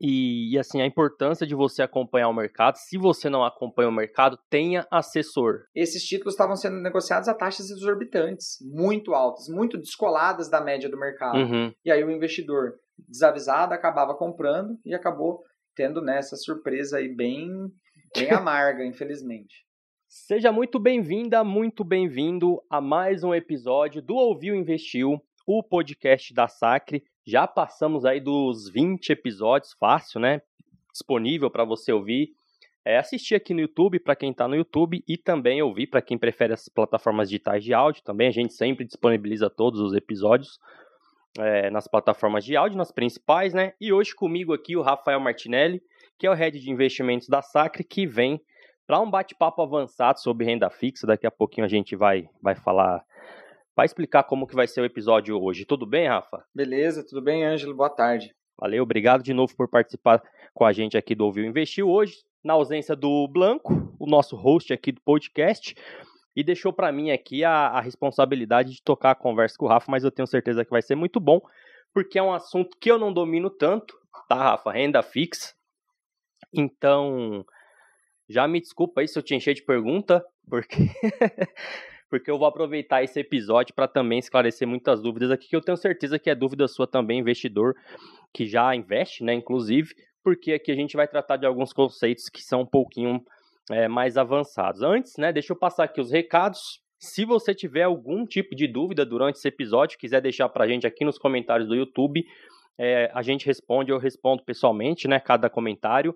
E, e, assim, a importância de você acompanhar o mercado. Se você não acompanha o mercado, tenha assessor. Esses títulos estavam sendo negociados a taxas exorbitantes, muito altas, muito descoladas da média do mercado. Uhum. E aí o investidor desavisado acabava comprando e acabou tendo nessa né, surpresa aí bem, bem amarga, infelizmente. Seja muito bem-vinda, muito bem-vindo a mais um episódio do Ouviu Investiu, o podcast da Sacre. Já passamos aí dos 20 episódios, fácil, né? Disponível para você ouvir. É, assistir aqui no YouTube para quem está no YouTube e também ouvir para quem prefere as plataformas digitais de áudio. Também a gente sempre disponibiliza todos os episódios é, nas plataformas de áudio, nas principais, né? E hoje comigo aqui o Rafael Martinelli, que é o head de investimentos da Sacre, que vem para um bate-papo avançado sobre renda fixa. Daqui a pouquinho a gente vai, vai falar, vai explicar como que vai ser o episódio hoje. Tudo bem, Rafa? Beleza, tudo bem, Ângelo? Boa tarde. Valeu, obrigado de novo por participar com a gente aqui do Ouviu Investiu hoje, na ausência do Blanco, o nosso host aqui do podcast, e deixou para mim aqui a, a responsabilidade de tocar a conversa com o Rafa, mas eu tenho certeza que vai ser muito bom, porque é um assunto que eu não domino tanto, tá, Rafa? Renda fixa. Então, já me desculpa aí se eu te encher de pergunta, porque porque eu vou aproveitar esse episódio para também esclarecer muitas dúvidas aqui, que eu tenho certeza que é dúvida sua também, investidor que já investe, né, inclusive, porque aqui a gente vai tratar de alguns conceitos que são um pouquinho é, mais avançados. Antes, né, deixa eu passar aqui os recados. Se você tiver algum tipo de dúvida durante esse episódio, quiser deixar para a gente aqui nos comentários do YouTube, é, a gente responde, eu respondo pessoalmente, né, cada comentário.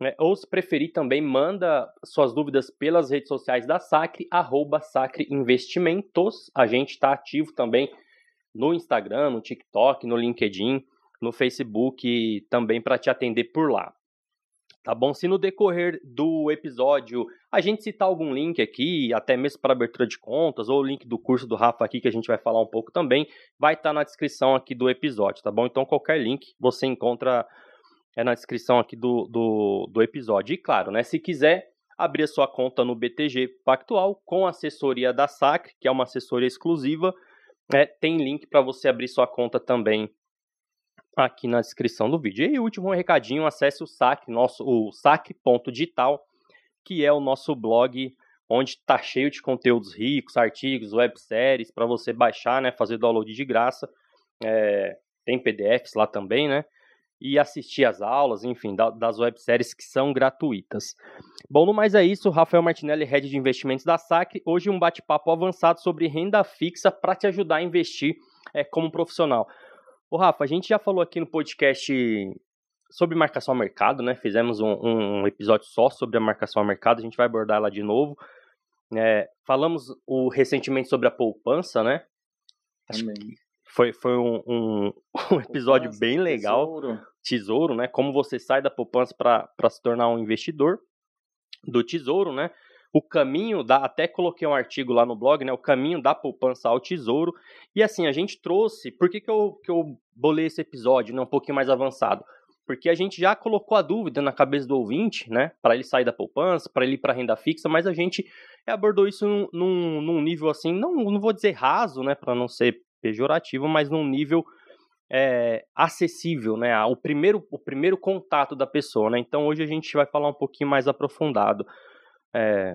Né? Ou se preferir também, manda suas dúvidas pelas redes sociais da Sacre, arroba Sacre Investimentos. A gente está ativo também no Instagram, no TikTok, no LinkedIn, no Facebook também para te atender por lá. Tá bom? Se no decorrer do episódio a gente citar algum link aqui, até mesmo para abertura de contas, ou o link do curso do Rafa aqui, que a gente vai falar um pouco também, vai estar tá na descrição aqui do episódio, tá bom? Então qualquer link você encontra é na descrição aqui do, do, do episódio. E claro, né, se quiser abrir a sua conta no BTG Pactual com assessoria da Sacre, que é uma assessoria exclusiva, é, tem link para você abrir sua conta também aqui na descrição do vídeo. E último recadinho, acesse o saque, nosso, o saque.digital, que é o nosso blog onde está cheio de conteúdos ricos, artigos, webséries para você baixar, né, fazer download de graça. É, tem PDFs lá também, né? E assistir às aulas, enfim, da, das webséries que são gratuitas. Bom, no mais é isso, Rafael Martinelli, Head de Investimentos da SAC. Hoje um bate-papo avançado sobre renda fixa para te ajudar a investir é, como profissional. Ô Rafa, a gente já falou aqui no podcast sobre marcação ao mercado, né? Fizemos um, um episódio só sobre a marcação ao mercado, a gente vai abordar ela de novo. É, falamos o, recentemente sobre a poupança, né? Também. Foi, foi um, um, um episódio poupança, bem legal. Tesouro. tesouro, né? Como você sai da poupança para se tornar um investidor do tesouro, né? O caminho da. Até coloquei um artigo lá no blog, né? O caminho da poupança ao tesouro. E assim, a gente trouxe. Por que, que, eu, que eu bolei esse episódio, né? Um pouquinho mais avançado? Porque a gente já colocou a dúvida na cabeça do ouvinte, né? Para ele sair da poupança, para ele ir para renda fixa, mas a gente abordou isso num, num, num nível assim, não, não vou dizer raso, né? Para não ser pejorativo, mas num nível é, acessível, né? O primeiro, o primeiro contato da pessoa, né? Então hoje a gente vai falar um pouquinho mais aprofundado. É,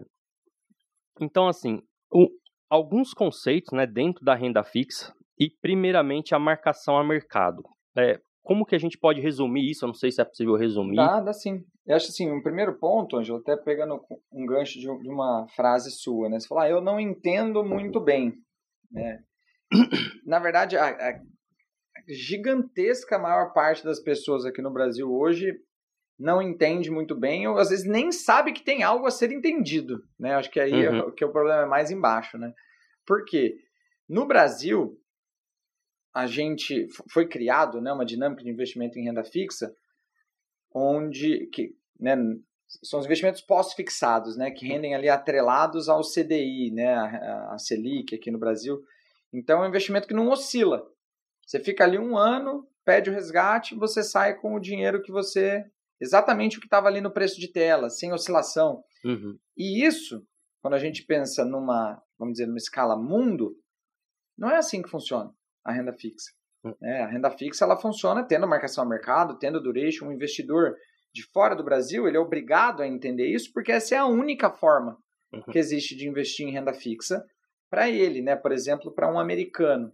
então, assim, o, alguns conceitos né, dentro da renda fixa e, primeiramente, a marcação a mercado. É, como que a gente pode resumir isso? Eu não sei se é possível resumir. Dá sim. Eu acho assim, um primeiro ponto, Angelo, até pegando um gancho de, uma frase sua, né? Você fala, ah, eu não entendo muito bem, né? Na verdade, a, a gigantesca maior parte das pessoas aqui no Brasil hoje não entende muito bem, ou às vezes nem sabe que tem algo a ser entendido, né? Acho que aí é uhum. é, que o problema é mais embaixo, né? Porque no Brasil a gente foi criado, né, uma dinâmica de investimento em renda fixa, onde que, né, são os investimentos pós-fixados, né, que rendem ali atrelados ao CDI, né, a, a Selic aqui no Brasil. Então é um investimento que não oscila. Você fica ali um ano, pede o resgate, você sai com o dinheiro que você. Exatamente o que estava ali no preço de tela, sem oscilação. Uhum. E isso, quando a gente pensa numa, vamos dizer, numa escala mundo, não é assim que funciona a renda fixa. Hum. Né? A renda fixa ela funciona tendo marcação a mercado, tendo duration. Um investidor de fora do Brasil ele é obrigado a entender isso porque essa é a única forma uhum. que existe de investir em renda fixa para ele, né? Por exemplo, para um americano.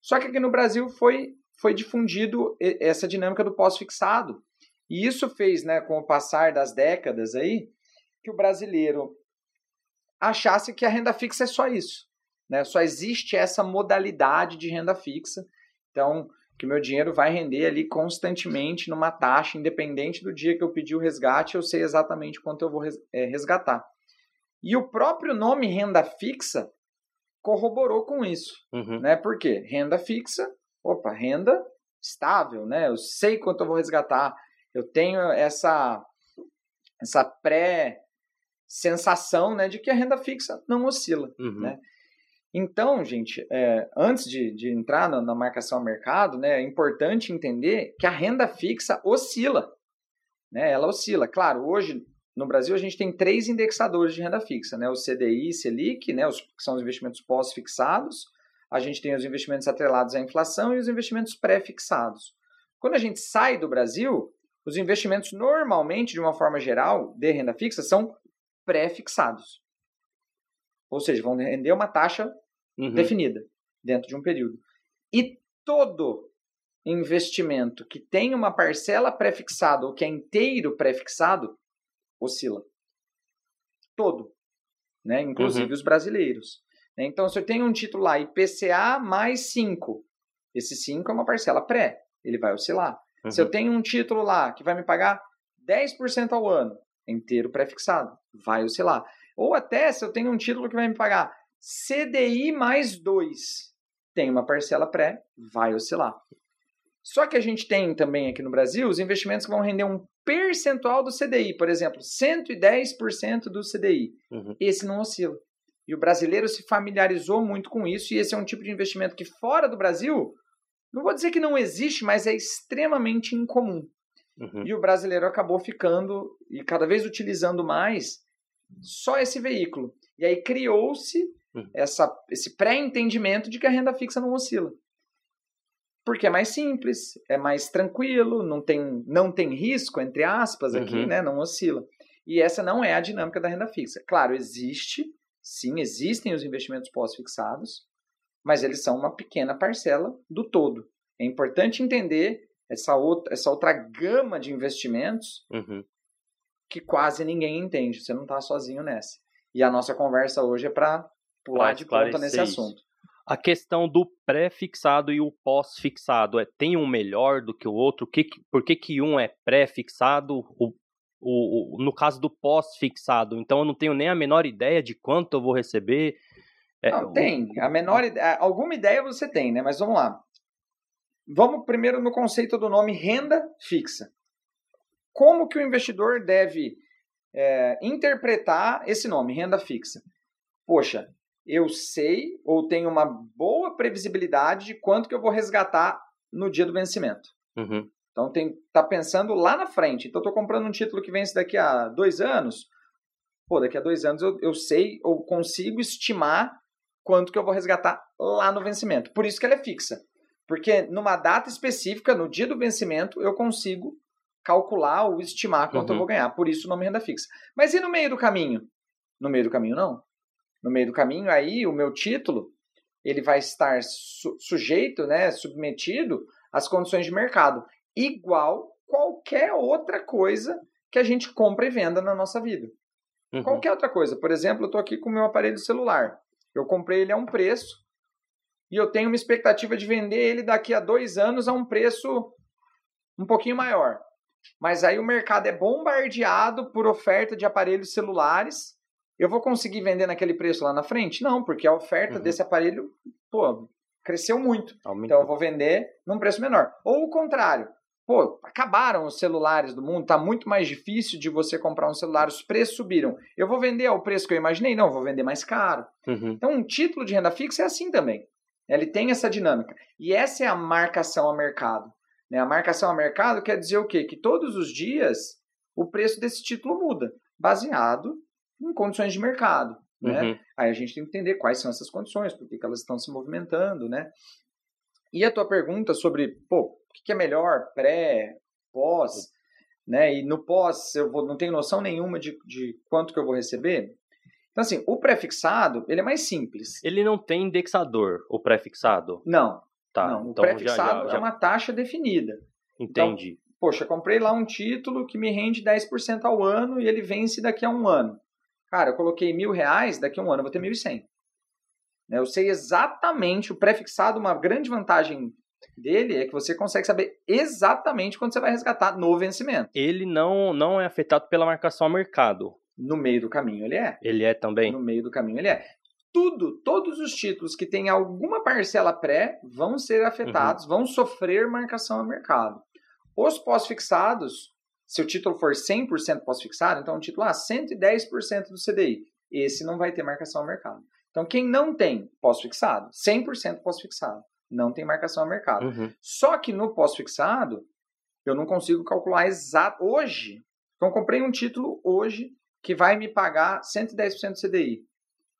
Só que aqui no Brasil foi foi difundido essa dinâmica do pós-fixado. E isso fez, né, com o passar das décadas aí, que o brasileiro achasse que a renda fixa é só isso. Né? Só existe essa modalidade de renda fixa. Então, que meu dinheiro vai render ali constantemente numa taxa, independente do dia que eu pedir o resgate, eu sei exatamente quanto eu vou é, resgatar. E o próprio nome renda fixa corroborou com isso. Uhum. Né? Por quê? Renda fixa, opa, renda estável, né? Eu sei quanto eu vou resgatar. Eu tenho essa, essa pré sensação né, de que a renda fixa não oscila. Uhum. Né? Então, gente, é, antes de, de entrar na, na, marcação a mercado, né, é importante entender que a renda fixa oscila. Né? Ela oscila. Claro, hoje no Brasil a gente tem três indexadores de renda fixa, né? o CDI, Selic, né, os, que são os investimentos pós-fixados, a gente tem os investimentos atrelados à inflação e os investimentos pré-fixados. Quando a gente sai do Brasil, os investimentos normalmente, de uma forma geral, de renda fixa, são pré-fixados. Ou seja, vão render uma taxa uhum. definida dentro de um período. E todo investimento que tem uma parcela pré-fixada ou que é inteiro pré-fixado oscila. Todo. Né? Inclusive uhum. os brasileiros. Né? Então, se eu tenho um título lá IPCA mais 5, esse 5 é uma parcela pré, ele vai oscilar. Uhum. Se eu uhum. tenho um título lá que vai me pagar 10% ao ano, inteiro pré-fixado, vai oscilar. Ou até se eu tenho um título que vai me pagar CDI mais 2, tem uma parcela pré, vai oscilar. Só que a gente tem também aqui no Brasil os investimentos que vão render um percentual do CDI, por exemplo, 110% do CDI. Uhum. Esse não oscila. E o brasileiro se familiarizou muito com isso, e esse é um tipo de investimento que fora do Brasil, não vou dizer que não existe, mas é extremamente incomum. Uhum. E o brasileiro acabou ficando e cada vez utilizando mais só esse veículo. E aí criou-se uhum. esse pré-entendimento de que a renda fixa não oscila. Porque é mais simples, é mais tranquilo, não tem, não tem risco, entre aspas, aqui, uhum. né? Não oscila. E essa não é a dinâmica da renda fixa. Claro, existe, sim, existem os investimentos pós-fixados, mas eles são uma pequena parcela do todo. É importante entender essa outra, essa outra gama de investimentos uhum. que quase ninguém entende. Você não está sozinho nessa. E a nossa conversa hoje é para pular de ponta nesse isso. assunto. A questão do pré-fixado e o pós-fixado é tem um melhor do que o outro? Que, por que, que um é pré-fixado? O, o, o, no caso do pós-fixado, então eu não tenho nem a menor ideia de quanto eu vou receber. É, não, tem. A menor alguma ideia você tem, né? Mas vamos lá. Vamos primeiro no conceito do nome renda fixa. Como que o investidor deve é, interpretar esse nome, renda fixa? Poxa, eu sei ou tenho uma boa previsibilidade de quanto que eu vou resgatar no dia do vencimento. Uhum. Então tem tá pensando lá na frente. Então estou comprando um título que vence daqui a dois anos. Pô, daqui a dois anos eu, eu sei ou consigo estimar quanto que eu vou resgatar lá no vencimento. Por isso que ela é fixa. Porque numa data específica, no dia do vencimento, eu consigo calcular ou estimar quanto uhum. eu vou ganhar. Por isso o nome renda fixa. Mas e no meio do caminho? No meio do caminho, não. No meio do caminho, aí o meu título ele vai estar su sujeito, né, submetido às condições de mercado, igual qualquer outra coisa que a gente compra e venda na nossa vida. Uhum. Qualquer outra coisa. Por exemplo, eu estou aqui com o meu aparelho celular. Eu comprei ele a um preço, e eu tenho uma expectativa de vender ele daqui a dois anos a um preço um pouquinho maior. Mas aí o mercado é bombardeado por oferta de aparelhos celulares. Eu vou conseguir vender naquele preço lá na frente? Não, porque a oferta uhum. desse aparelho, pô, cresceu muito. Aumentou. Então eu vou vender num preço menor. Ou o contrário. Pô, acabaram os celulares do mundo, tá muito mais difícil de você comprar um celular, os preços subiram. Eu vou vender ao preço que eu imaginei? Não, vou vender mais caro. Uhum. Então, um título de renda fixa é assim também. Ele tem essa dinâmica. E essa é a marcação a mercado. Né? A marcação a mercado quer dizer o quê? Que todos os dias o preço desse título muda, baseado em condições de mercado. Né? Uhum. Aí a gente tem que entender quais são essas condições, por que elas estão se movimentando, né? E a tua pergunta sobre, pô, o que é melhor, pré, pós, né? E no pós eu vou, não tenho noção nenhuma de, de quanto que eu vou receber. Então, assim, o pré-fixado, ele é mais simples. Ele não tem indexador, o pré-fixado? Não. Tá, não, o então pré-fixado já, já, já... é uma taxa definida. Entendi. Então, poxa, comprei lá um título que me rende 10% ao ano e ele vence daqui a um ano. Cara, eu coloquei mil reais, daqui a um ano eu vou ter mil e cem. Né, eu sei exatamente, o pré-fixado, uma grande vantagem dele é que você consegue saber exatamente quando você vai resgatar no vencimento. Ele não, não é afetado pela marcação a mercado. No meio do caminho ele é. Ele é também? No meio do caminho ele é. Tudo, todos os títulos que têm alguma parcela pré vão ser afetados, uhum. vão sofrer marcação a mercado. Os pós-fixados, se o título for 100% pós-fixado, então o título, ah, 110% do CDI, esse não vai ter marcação a mercado. Então, quem não tem pós-fixado, 100% pós-fixado, não tem marcação a mercado. Uhum. Só que no pós-fixado, eu não consigo calcular exato. Hoje, então, comprei um título hoje que vai me pagar 110% do CDI.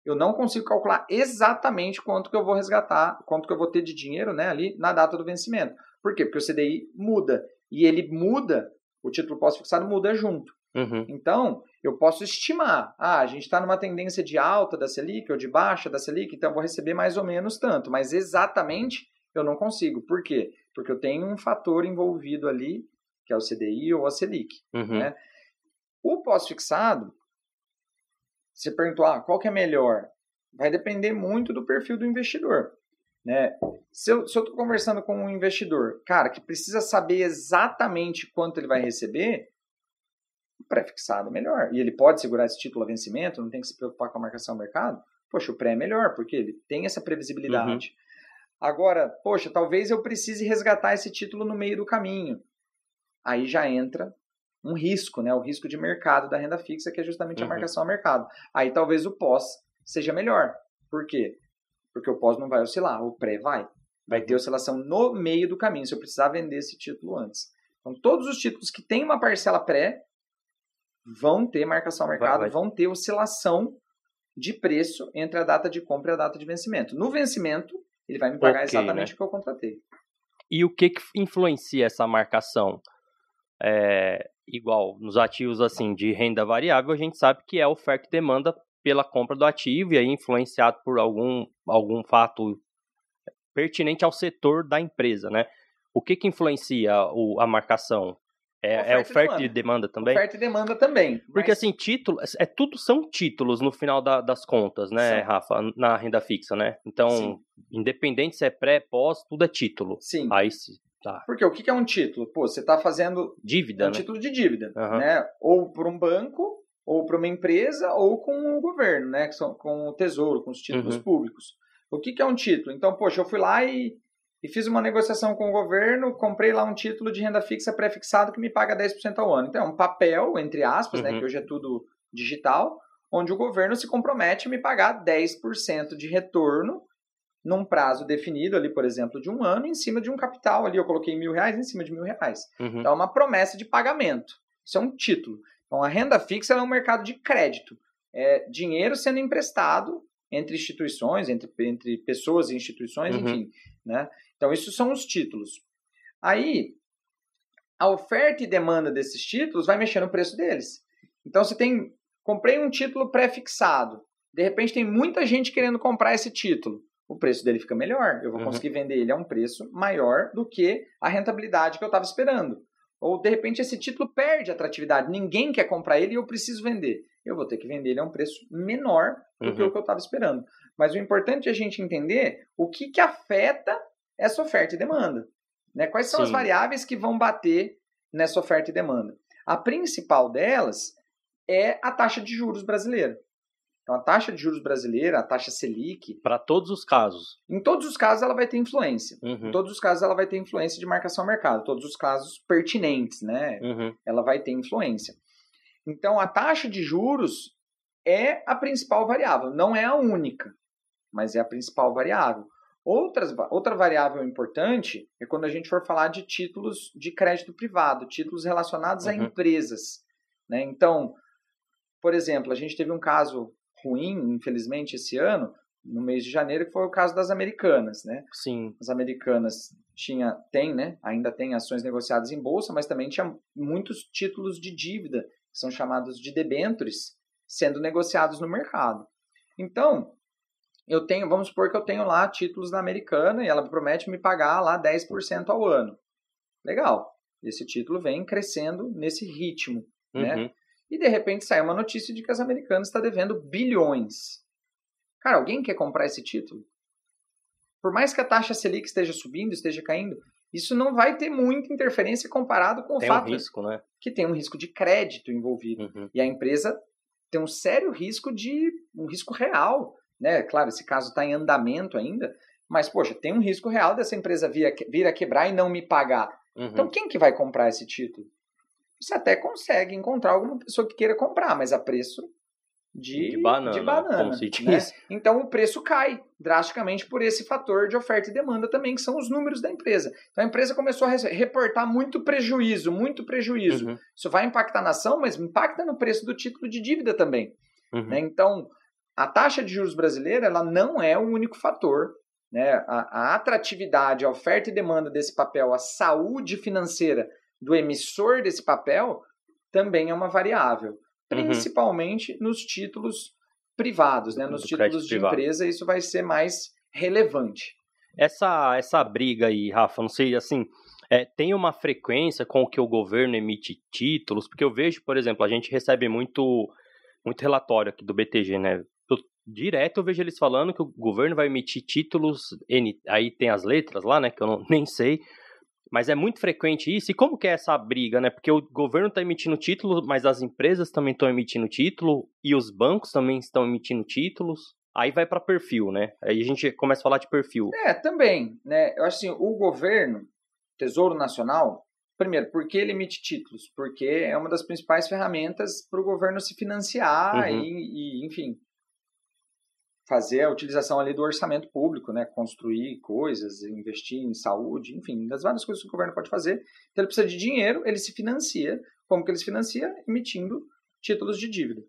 Eu não consigo calcular exatamente quanto que eu vou resgatar, quanto que eu vou ter de dinheiro né, ali na data do vencimento. Por quê? Porque o CDI muda. E ele muda, o título pós-fixado muda junto. Uhum. Então, eu posso estimar. Ah, a gente está numa tendência de alta da Selic ou de baixa da Selic, então eu vou receber mais ou menos tanto. Mas exatamente eu não consigo. Por quê? Porque eu tenho um fator envolvido ali, que é o CDI ou a Selic. Uhum. Né? O pós-fixado, você perguntou, ah, qual que é melhor? Vai depender muito do perfil do investidor. Né? Se eu estou conversando com um investidor, cara, que precisa saber exatamente quanto ele vai receber, o pré-fixado é melhor. E ele pode segurar esse título a vencimento, não tem que se preocupar com a marcação do mercado. Poxa, o pré é melhor, porque ele tem essa previsibilidade. Uhum. Agora, poxa, talvez eu precise resgatar esse título no meio do caminho. Aí já entra um risco, né? O risco de mercado da renda fixa, que é justamente uhum. a marcação ao mercado. Aí talvez o pós seja melhor. Por quê? Porque o pós não vai oscilar, o pré vai. Vai ter oscilação no meio do caminho, se eu precisar vender esse título antes. Então, todos os títulos que têm uma parcela pré vão ter marcação ao mercado, vai, vai. vão ter oscilação de preço entre a data de compra e a data de vencimento. No vencimento, ele vai me pagar okay, exatamente né? o que eu contratei. E o que, que influencia essa marcação? É, igual nos ativos assim de renda variável, a gente sabe que é oferta e demanda pela compra do ativo e aí influenciado por algum, algum fato pertinente ao setor da empresa, né? O que, que influencia o, a marcação? É oferta, é oferta e, demanda. e demanda também? Oferta e demanda também. Porque mas... assim, título, é tudo são títulos no final da, das contas, né, Sim. Rafa, na renda fixa, né? Então, Sim. independente se é pré, pós, tudo é título. Sim. Aí se Tá. Porque o que é um título? Pô, você está fazendo dívida, é um né? título de dívida, uhum. né? Ou por um banco, ou para uma empresa, ou com o governo, né? Que são com o tesouro, com os títulos uhum. públicos. O que, que é um título? Então, poxa, eu fui lá e, e fiz uma negociação com o governo, comprei lá um título de renda fixa pré-fixado que me paga 10% ao ano. Então, é um papel, entre aspas, uhum. né? Que hoje é tudo digital, onde o governo se compromete a me pagar 10% de retorno num prazo definido ali, por exemplo, de um ano, em cima de um capital ali. Eu coloquei mil reais em cima de mil reais. Uhum. Então, é uma promessa de pagamento. Isso é um título. Então, a renda fixa é um mercado de crédito. É dinheiro sendo emprestado entre instituições, entre, entre pessoas e instituições, uhum. enfim. Né? Então, isso são os títulos. Aí, a oferta e demanda desses títulos vai mexer no preço deles. Então, você tem. Comprei um título pré-fixado. De repente, tem muita gente querendo comprar esse título o preço dele fica melhor. Eu vou uhum. conseguir vender ele a um preço maior do que a rentabilidade que eu estava esperando. Ou de repente esse título perde atratividade, ninguém quer comprar ele e eu preciso vender. Eu vou ter que vender ele a um preço menor do uhum. que o que eu estava esperando. Mas o importante é a gente entender o que, que afeta essa oferta e demanda. Né? Quais são Sim. as variáveis que vão bater nessa oferta e demanda? A principal delas é a taxa de juros brasileira. Então, a taxa de juros brasileira, a taxa Selic. Para todos os casos. Em todos os casos, ela vai ter influência. Uhum. Em todos os casos, ela vai ter influência de marcação ao mercado. Todos os casos pertinentes, né? Uhum. Ela vai ter influência. Então, a taxa de juros é a principal variável. Não é a única, mas é a principal variável. Outras, outra variável importante é quando a gente for falar de títulos de crédito privado, títulos relacionados uhum. a empresas. Né? Então, por exemplo, a gente teve um caso ruim, infelizmente, esse ano, no mês de janeiro, que foi o caso das americanas, né? Sim. As americanas tinha, tem, né? Ainda tem ações negociadas em bolsa, mas também tinha muitos títulos de dívida, que são chamados de debentures, sendo negociados no mercado. Então, eu tenho, vamos supor que eu tenho lá títulos da americana e ela promete me pagar lá 10% ao ano. Legal. Esse título vem crescendo nesse ritmo, né? E de repente sai uma notícia de que as americanas está devendo bilhões. Cara, alguém quer comprar esse título? Por mais que a taxa Selic esteja subindo, esteja caindo, isso não vai ter muita interferência comparado com o Tem fato um risco, né? que tem um risco de crédito envolvido. Uhum. E a empresa tem um sério risco de um risco real, né? Claro, esse caso está em andamento ainda, mas poxa, tem um risco real dessa empresa vir a, vir a quebrar e não me pagar. Uhum. Então quem que vai comprar esse título? Você até consegue encontrar alguma pessoa que queira comprar, mas a preço de, De banana, de banana, né? Então o preço cai drasticamente por esse fator de oferta e demanda também, que são os números da empresa. Então a empresa começou a re- reportar muito prejuízo, muito prejuízo. Uhum. Isso vai impactar na ação, mas impacta no preço do título de dívida também. Uhum. né? Então, a taxa de juros brasileira ela não é o único fator. Né? A, a atratividade, a oferta e demanda desse papel, a saúde financeira do emissor desse papel também é uma variável. Uhum. Principalmente nos títulos privados, né? Nos títulos de privado. empresa, isso vai ser mais relevante. Essa, essa briga aí, Rafa, não sei, assim, é, tem uma frequência com que o governo emite títulos? Porque eu vejo, por exemplo, a gente recebe muito, muito relatório aqui do BTG, né? Eu- direto eu vejo eles falando que o governo vai emitir títulos, aí tem as letras lá, né, que eu não, nem sei, mas é muito frequente isso. E como que é essa briga, né? Porque o governo está emitindo títulos, mas as empresas também estão emitindo título e os bancos também estão emitindo títulos. Aí vai para perfil, né? Aí a gente começa a falar de perfil. É, também, né? Eu acho assim, o governo, Tesouro Nacional, primeiro, por que ele emite títulos? Porque é uma das principais ferramentas para o governo se financiar Uhum. e, e, enfim, fazer a utilização ali do orçamento público, né? Construir coisas, investir em saúde, enfim, das várias coisas que o governo pode fazer. Então ele precisa de dinheiro, ele se financia. Como que ele se financia? Emitindo títulos de dívida.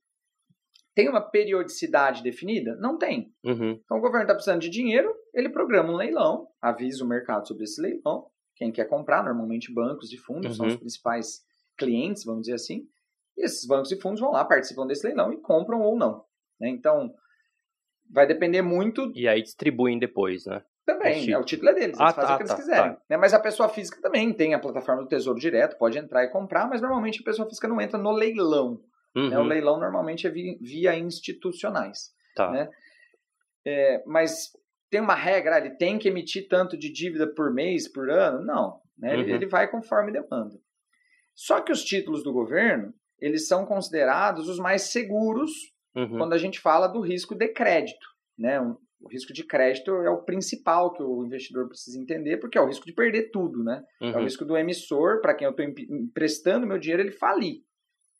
Tem uma periodicidade definida? Não tem. Uhum. Então o governo está precisando de dinheiro, ele programa um leilão, avisa o mercado sobre esse leilão. Quem quer comprar, normalmente bancos e fundos são Uhum. os principais clientes, vamos dizer assim. E esses bancos e fundos vão lá, participam desse leilão e compram ou não. né? Então vai depender muito E aí distribuem depois, né? também. Os né? O título é deles, eles Ah, fazem tá, o que eles tá, quiserem. tá. né? Mas a pessoa física também tem a plataforma do Tesouro Direto, pode entrar e comprar, mas normalmente a pessoa física não entra no leilão. né? O Uhum. leilão normalmente é vi- via institucionais. Tá. né? É, mas tem uma regra, ah, ele tem que emitir tanto de dívida por mês, por ano? Não. Né? Ele, Uhum. ele vai conforme demanda. Só que os títulos do governo, eles são considerados os mais seguros Uhum. quando a gente fala do risco de crédito. Né? O risco de crédito é o principal que o investidor precisa entender, porque é o risco de perder tudo. Né? É o Uhum. risco do emissor, para quem eu estou emprestando meu dinheiro, ele falir.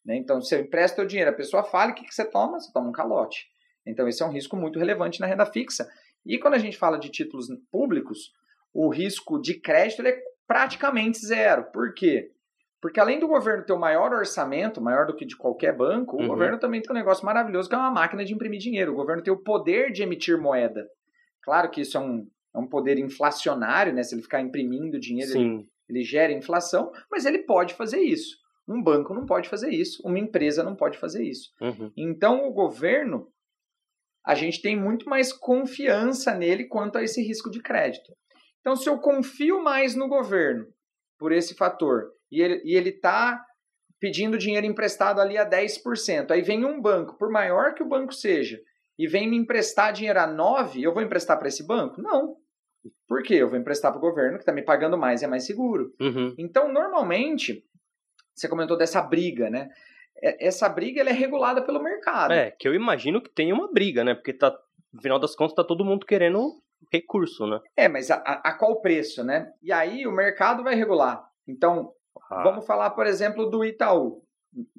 Né? Então, se eu empresto o dinheiro, a pessoa fala, o que, que você toma? Você toma um calote. Então, esse é um risco muito relevante na renda fixa. E quando a gente fala de títulos públicos, o risco de crédito é praticamente zero. Por quê? Porque além do governo ter o maior orçamento, maior do que de qualquer banco, Uhum. o governo também tem um negócio maravilhoso que é uma máquina de imprimir dinheiro. O governo tem o poder de emitir moeda. Claro que isso é um, é um poder inflacionário, né? Se ele ficar imprimindo dinheiro, ele ele gera inflação, mas ele pode fazer isso. Um banco não pode fazer isso, uma empresa não pode fazer isso. Uhum. Então, o governo, a gente tem muito mais confiança nele quanto a esse risco de crédito. Então, se eu confio mais no governo por esse fator e ele e ele está pedindo dinheiro emprestado ali a 10%, aí vem um banco, por maior que o banco seja, e vem me emprestar dinheiro a 9%, eu vou emprestar para esse banco? Não. Por quê? Eu vou emprestar para o governo, que está me pagando mais e é mais seguro. Uhum. Então, normalmente, você comentou dessa briga, né? É- Essa briga ela é regulada pelo mercado. É, que eu imagino que tem uma briga, né? Porque tá, no final das contas tá todo mundo querendo recurso, né? É, mas a- a qual preço, né? E aí o mercado vai regular. Então, Ah, vamos falar, por exemplo, do Itaú.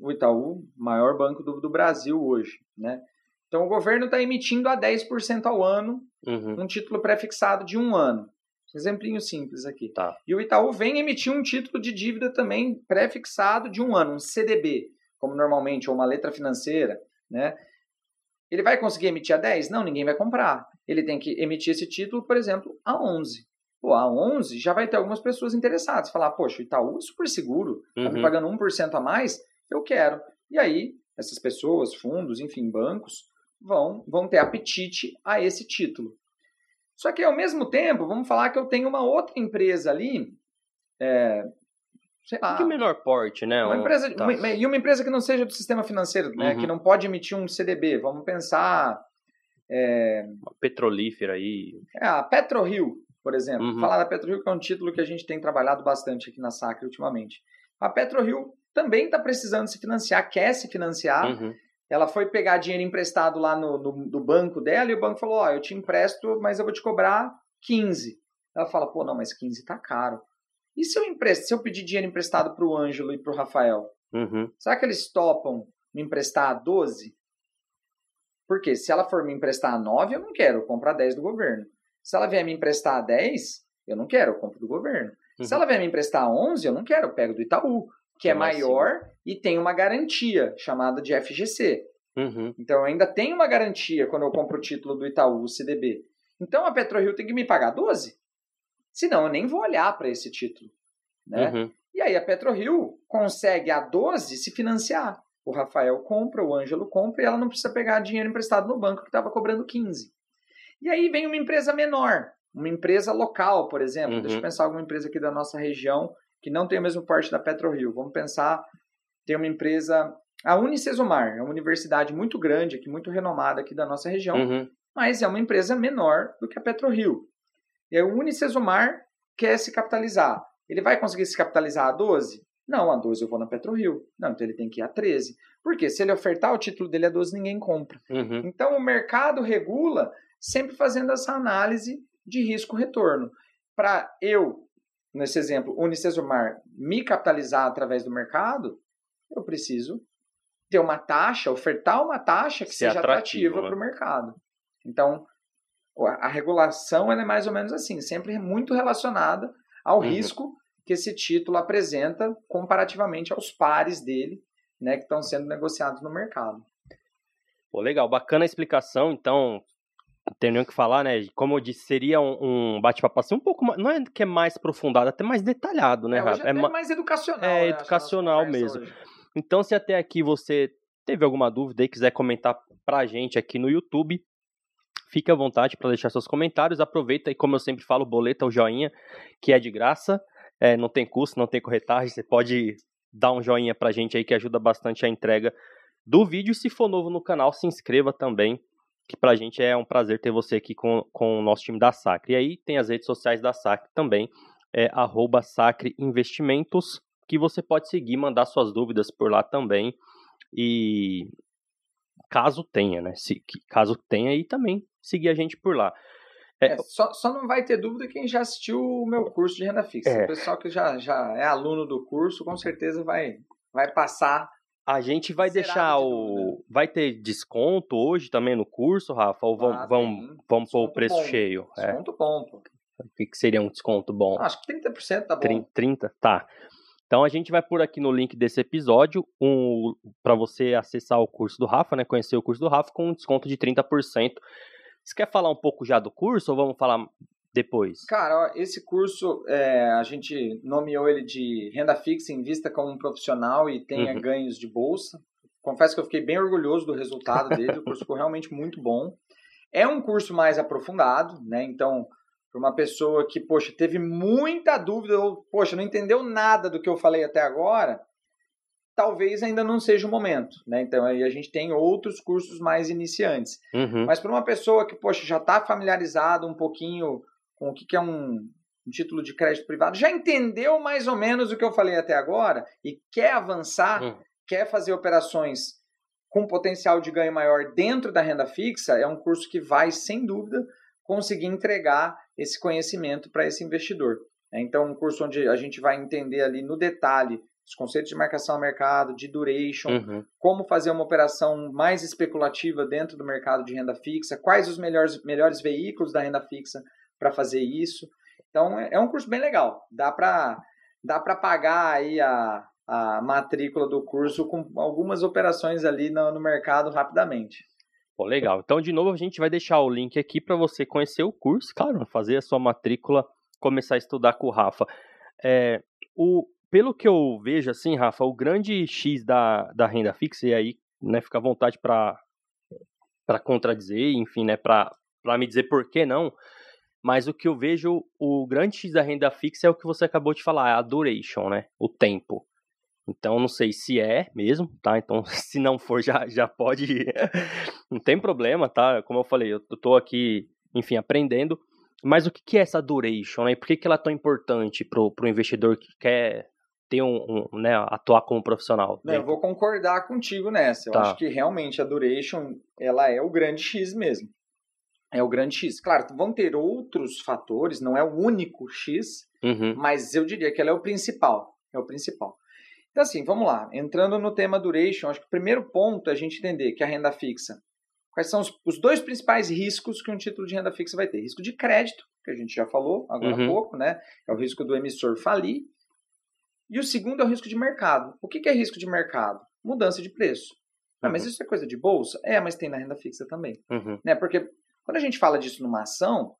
O Itaú, maior banco do, do Brasil hoje, né? Então, o governo está emitindo a 10% ao ano uhum. um título pré-fixado de um ano. Exemplinho simples aqui. Tá. E o Itaú vem emitir um título de dívida também pré-fixado de um ano, um CDB, como normalmente, ou uma letra financeira, né? Ele vai conseguir emitir a 10? Não, ninguém vai comprar. Ele tem que emitir esse título, por exemplo, a 11. Pô, a 11 já vai ter algumas pessoas interessadas. Falar, poxa, o Itaú é super seguro, está me Uhum. pagando 1% a mais, eu quero. E aí, essas pessoas, fundos, enfim, bancos, vão, vão ter apetite a esse título. Só que, ao mesmo tempo, vamos falar que eu tenho uma outra empresa ali, é, sei lá, Que menor porte, né? uma Um- empresa, tá. uma- e uma empresa que não seja do sistema financeiro, né, Uhum. que não pode emitir um CDB. Vamos pensar Uma petrolífera aí. é, a PetroRio, por exemplo. Uhum. Falar da PetroRio que é um título que a gente tem trabalhado bastante aqui na Sacre ultimamente. A PetroRio também está precisando se financiar, quer se financiar. Uhum. Ela foi pegar dinheiro emprestado lá no, no- do banco dela e o banco falou: Ó, eu te empresto, mas eu vou te cobrar 15. Ela fala: pô, não, mas 15 tá caro. E se eu empresto, se eu pedir dinheiro emprestado para o Ângelo e para o Rafael? Uhum. Será que eles topam me emprestar 12? Porque se ela for me emprestar 9, eu não quero, eu compro a 10 do governo. Se ela vier me emprestar 10, eu não quero, eu compro do governo. Uhum. Se ela vier me emprestar 11, eu não quero, eu pego do Itaú, que é é maior e tem uma garantia chamada de FGC. Uhum. Então eu ainda tenho uma garantia quando eu compro o título do Itaú, o CDB. Então a PetroRio tem que me pagar 12? Senão eu nem vou olhar para esse título. Né? Uhum. E aí a PetroRio consegue a 12 se financiar. O Rafael compra, o Ângelo compra e ela não precisa pegar dinheiro emprestado no banco que estava cobrando 15. E aí vem uma empresa menor, uma empresa local, por exemplo. Uhum. Deixa eu pensar alguma empresa aqui da nossa região que não tem o mesmo porte da PetroRio. Vamos pensar, tem uma empresa, a Unicesumar, é uma universidade muito grande aqui, muito renomada aqui da nossa região Uhum. mas é uma empresa menor do que a PetroRio. E aí o Unicesumar quer se capitalizar. Ele vai conseguir se capitalizar a 12? Não, a 12 eu vou na PetroRio. Não, então ele tem que ir a 13. Por quê? Se ele ofertar o título dele a 12, ninguém compra. Uhum. Então o mercado regula sempre fazendo essa análise de risco-retorno. Para eu, nesse exemplo, Unicesumar, me capitalizar através do mercado, eu preciso ter uma taxa, ofertar uma taxa que Ser seja atrativa né? para o mercado. Então, a regulação ela é mais ou menos assim, sempre muito relacionada ao Uhum. risco que esse título apresenta comparativamente aos pares dele, né, que estão sendo negociados no mercado. Pô, legal, bacana a explicação, então, tem nem o que falar, né? Como eu disse, seria um, um bate-papo assim, um pouco mais, não é que é mais aprofundado, até mais detalhado, né, É, Rafa? até É ma- mais educacional. é né, nossa educacional mesmo. hoje. Então, se até aqui você teve alguma dúvida e quiser comentar pra gente aqui no YouTube, fique à vontade para deixar seus comentários. Aproveita e, como eu sempre falo, boleta o joinha, que é de graça, é, não tem custo, não tem corretagem. Você pode dar um joinha pra gente aí que ajuda bastante a entrega do vídeo. E se for novo no canal, se inscreva também, que pra gente é um prazer ter você aqui com, com o nosso time da Sacre. E aí tem as redes sociais da Sacre também, é arroba Sacre Investimentos, que você pode seguir, mandar suas dúvidas por lá também. E caso tenha, né? Se, caso tenha aí também, seguir a gente por lá. É, É, só, só não vai ter dúvida quem já assistiu o meu curso de renda fixa. É. O pessoal que já, já é aluno do curso, com certeza vai, vai passar. A gente vai Zerado deixar de o. Vai ter desconto hoje também no curso, Rafa? Ou vão, Ah, vão, vão pôr o preço bom. cheio? É. Desconto bom, pô. O que, que seria um desconto bom? Acho que 30% tá bom. 30, 30? Tá. Então a gente vai por aqui no link desse episódio um, para você acessar o curso do Rafa, né? Conhecer o curso do Rafa com um desconto de 30%. Você quer falar um pouco já do curso ou vamos falar depois? Cara, esse curso, é, a gente nomeou ele de renda fixa em vista como um profissional e tenha Uhum. ganhos de bolsa. Confesso que eu fiquei bem orgulhoso do resultado dele, o curso ficou realmente muito bom. É um curso mais aprofundado, né? Então, para uma pessoa que, poxa, teve muita dúvida ou, poxa, não entendeu nada do que eu falei até agora, talvez ainda não seja o momento, né? Então, aí a gente tem outros cursos mais iniciantes. Uhum. Mas para uma pessoa que, poxa, já está familiarizado um pouquinho com o que, é um, um título de crédito privado, já entendeu mais ou menos o que eu falei até agora e quer avançar, Hum. quer fazer operações com potencial de ganho maior dentro da renda fixa, é um curso que vai, sem dúvida, conseguir entregar esse conhecimento para esse investidor. É, Então, um curso onde a gente vai entender ali no detalhe os conceitos de marcação a mercado, de duration, Uhum. como fazer uma operação mais especulativa dentro do mercado de renda fixa, quais os melhores, melhores veículos da renda fixa para fazer isso. Então, é é um curso bem legal. Dá para dá para pagar aí a, a matrícula do curso com algumas operações ali no, no mercado rapidamente. Pô, legal. Então, de novo, a gente vai deixar o link aqui para você conhecer o curso, claro, fazer a sua matrícula, começar a estudar com o Rafa. É, o, pelo que eu vejo, assim, Rafa, o grande X da, da renda fixa, e aí, né, fica à vontade para contradizer, enfim, né, para me dizer por que não, mas o que eu vejo, o grande X da renda fixa é o que você acabou de falar, é a duration, né, o tempo. Então, não sei se é mesmo, tá? Então, se não for, já, já pode. não tem problema, tá? Como eu falei, eu tô aqui, enfim, aprendendo. Mas o que é essa duration, né? E por que, que ela é tão importante pro, pro investidor que quer ter um, um né, atuar como profissional? Não, eu vou concordar contigo nessa. Eu tá. acho que realmente a duration, ela é o grande X mesmo. É o grande X. Claro, vão ter outros fatores, não é o único X, uhum. mas eu diria que ela é o principal. É o principal. Então, assim, vamos lá. Entrando no tema duration, acho que o primeiro ponto é a gente entender que a renda fixa. Quais são os, os dois principais riscos que um título de renda fixa vai ter? Risco de crédito, que a gente já falou agora uhum. há pouco, né? É o risco do emissor falir. E o segundo é o risco de mercado. O que, que é risco de mercado? Mudança de preço. Ah, mas uhum. isso é coisa de bolsa? É, mas tem na renda fixa também. Uhum. Né? Porque quando a gente fala disso numa ação,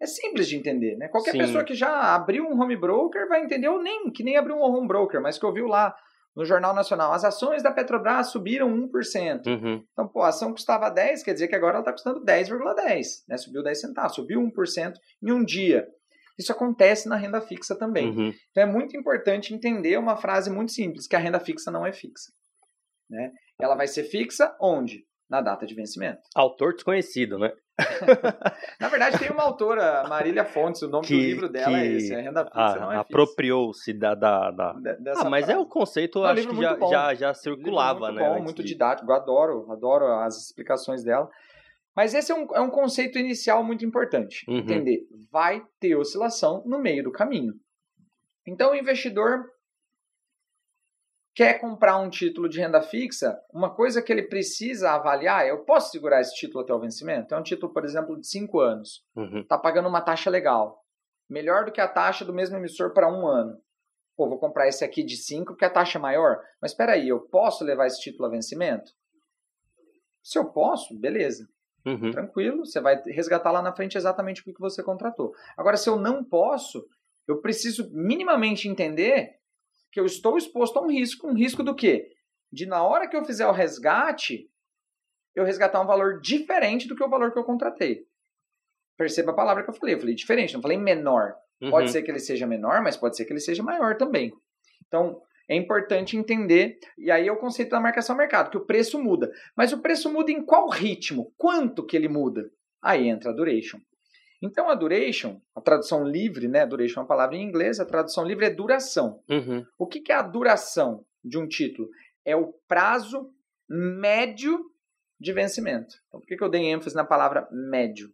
é simples de entender, né? Qualquer Sim. pessoa que já abriu um home broker vai entender, ou nem, que nem abriu um home broker, mas que ouviu lá no Jornal Nacional, as ações da Petrobras subiram 1%. Uhum. Então, pô, a ação custava 10, quer dizer que agora ela está custando 10,10, né? Subiu 10 centavos, subiu 1% em um dia. Isso acontece na renda fixa também. Uhum. Então é muito importante entender uma frase muito simples, que a renda fixa não é fixa. Né? Ela vai ser fixa onde? Na data de vencimento. Autor desconhecido, né? Na verdade, tem uma autora, Marília Fontes, o nome que, do livro dela é esse, a renda fixa não é Apropriou-se da... da, da... ah, mas é o conceito, é acho que já, já, já circulava, muito né? Bom, muito de... didático, adoro, adoro as explicações dela. Mas esse é um, é um conceito inicial muito importante, uhum. entender. Vai ter oscilação no meio do caminho. Então, o investidor quer comprar um título de renda fixa, uma coisa que ele precisa avaliar é: eu posso segurar esse título até o vencimento? É um título, por exemplo, de 5 anos. Está uhum. Tá pagando uma taxa legal. Melhor do que a taxa do mesmo emissor para um ano. Pô, vou comprar esse aqui de 5 porque a taxa é maior. Mas espera aí, eu posso levar esse título a vencimento? Se eu posso, beleza. Uhum. Tranquilo, você vai resgatar lá na frente exatamente o que você contratou. Agora, se eu não posso, eu preciso minimamente entender que eu estou exposto a um risco. Um risco do quê? De na hora que eu fizer o resgate, eu resgatar um valor diferente do que o valor que eu contratei. Perceba a palavra que eu falei. Eu falei diferente, não falei menor. Uhum. Pode ser que ele seja menor, mas pode ser que ele seja maior também. Então, é importante entender. E aí é o conceito da marcação mercado, que o preço muda. Mas o preço muda em qual ritmo? Quanto que ele muda? Aí entra a duration. Então, a duration, a tradução livre, né? Duration é uma palavra em inglês, a tradução livre é duração. Uhum. O que, que é a duração de um título? É o prazo médio de vencimento. Então, por que, que eu dei ênfase na palavra médio?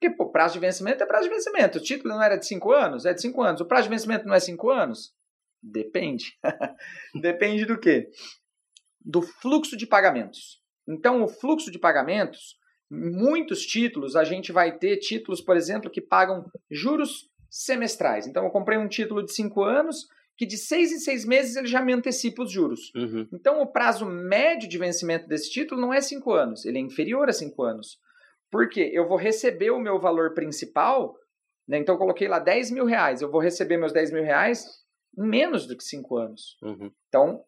Porque, pô, prazo de vencimento é prazo de vencimento. O título não era de 5 anos? É de 5 anos. O prazo de vencimento não é 5 anos? Depende. Depende do quê? Do fluxo de pagamentos. Então, o fluxo de pagamentos muitos títulos, a gente vai ter títulos, por exemplo, que pagam juros semestrais. Então, eu comprei um título de 5 anos que de seis em seis meses ele já me antecipa os juros. Uhum. Então, o prazo médio de vencimento desse título não é 5 anos, ele é inferior a 5 anos. Por quê? Eu vou receber o meu valor principal, né? então eu coloquei lá 10 mil reais, eu vou receber meus 10 mil reais em menos do que 5 anos. Uhum. Então,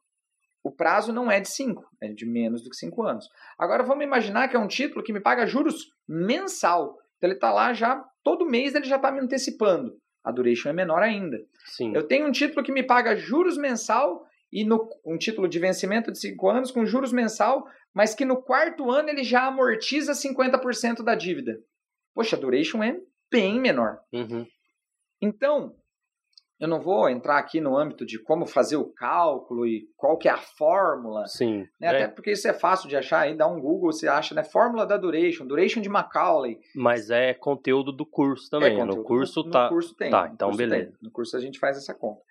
o prazo não é de 5, é de menos do que 5 anos. Agora vamos imaginar que é um título que me paga juros mensal. Então ele está lá já, todo mês ele já está me antecipando. A duration é menor ainda. Sim. Eu tenho um título que me paga juros mensal e no, um título de vencimento de 5 anos com juros mensal, mas que no quarto ano ele já amortiza 50% da dívida. Poxa, a duration é bem menor. Uhum. Então, eu não vou entrar aqui no âmbito de como fazer o cálculo e qual que é a fórmula. Sim. Né? Até porque isso é fácil de achar aí, dá um Google, você acha, né? Fórmula da duration, duration de Macaulay. Mas é conteúdo do curso também. É no curso no, tá. No curso tem. Tá, então beleza. Tem. No curso a gente faz essa conta.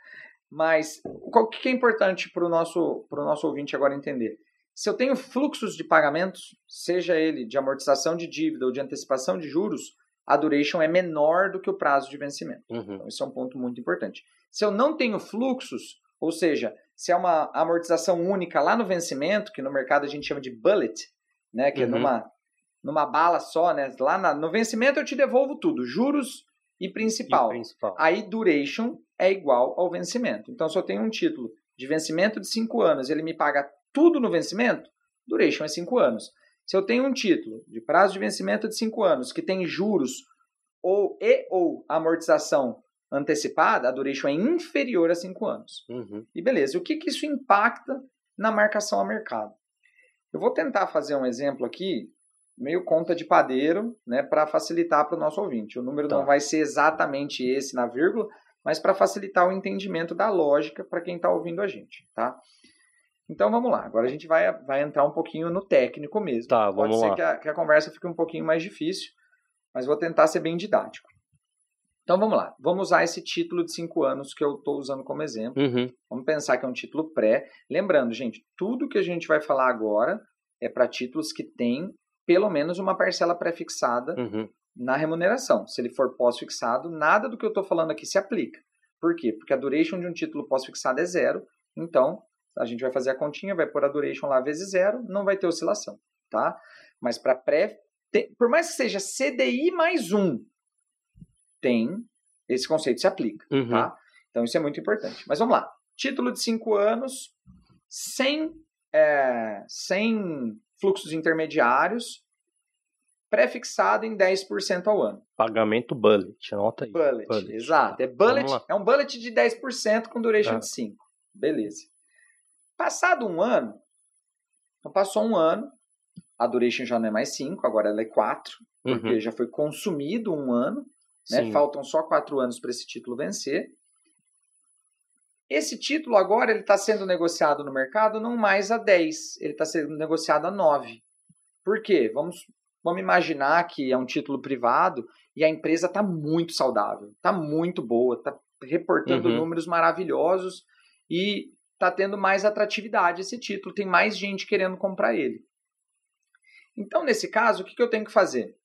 Mas o que é importante para o nosso, nosso ouvinte agora entender? Se eu tenho fluxos de pagamentos, seja ele de amortização de dívida ou de antecipação de juros, a duration é menor do que o prazo de vencimento. Uhum. Então, isso é um ponto muito importante. Se eu não tenho fluxos, ou seja, se é uma amortização única lá no vencimento, que no mercado a gente chama de bullet, né, que é uhum. é numa numa bala só, né? Lá na, no vencimento eu te devolvo tudo, juros e principal. E principal. Aí duration é igual ao vencimento. Então, se eu tenho um título de vencimento de 5 anos, ele me paga tudo no vencimento, duration é 5 anos. Se eu tenho um título de prazo de vencimento de 5 anos que tem juros ou e ou amortização antecipada, a duration é inferior a 5 anos. Uhum. E beleza, o que, que isso impacta na marcação a mercado? Eu vou tentar fazer um exemplo aqui, meio conta de padeiro, né, para facilitar para o nosso ouvinte. O número Tá. não vai ser exatamente esse na vírgula, mas para facilitar o entendimento da lógica para quem está ouvindo a gente, tá? Então vamos lá, agora a gente vai, vai entrar um pouquinho no técnico mesmo. Tá, Pode vamos ser lá. Que, a, que a conversa fique um pouquinho mais difícil, mas vou tentar ser bem didático. Então vamos lá, vamos usar esse título de 5 anos que eu estou usando como exemplo. Uhum. Vamos pensar que é um título pré. Lembrando, gente, tudo que a gente vai falar agora é para títulos que têm pelo menos uma parcela pré-fixada Uhum. na remuneração. Se ele for pós-fixado, nada do que eu estou falando aqui se aplica. Por quê? Porque a duration de um título pós-fixado é zero. Então, a gente vai fazer a continha, vai pôr a duration lá vezes zero, não vai ter oscilação, tá? Mas para pré, tem- por mais que seja CDI mais um, tem esse conceito se aplica, Uhum. tá? Então isso é muito importante. Mas vamos lá. Título de 5 anos, sem, é, sem fluxos intermediários, pré-fixado em 10% ao ano. Pagamento bullet, anota aí. Bullet, exato. É, bullet, é um bullet de 10% com duration Tá. de 5. Beleza. Passado um ano, então passou um ano, a duration já não é mais 5, agora ela é 4, porque Uhum. já foi consumido um ano, né? Faltam só 4 anos para esse título vencer. Esse título agora ele está sendo negociado no mercado não mais a 10, ele está sendo negociado a 9. Por quê? Vamos, vamos imaginar que é um título privado e a empresa está muito saudável, está muito boa, está reportando Uhum. números maravilhosos e está tendo mais atratividade esse título, tem mais gente querendo comprar ele. Então, nesse caso, o que, que eu tenho que fazer?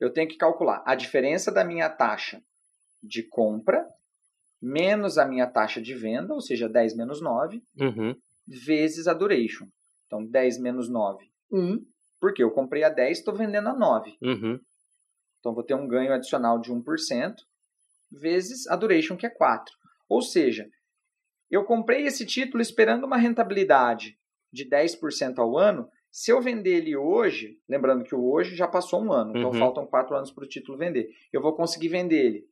Eu tenho que calcular a diferença da minha taxa de compra menos a minha taxa de venda, ou seja, 10 menos 9, Uhum. vezes a duration. Então, 10 menos 9, 1, porque eu comprei a 10 estou vendendo a 9. Uhum. Então, vou ter um ganho adicional de 1%, vezes a duration, que é 4. Ou seja, eu comprei esse título esperando uma rentabilidade de 10% ao ano. Se eu vender ele hoje, lembrando que o hoje já passou um ano, então Uhum. faltam 4 anos para o título vender. Eu vou conseguir vender ele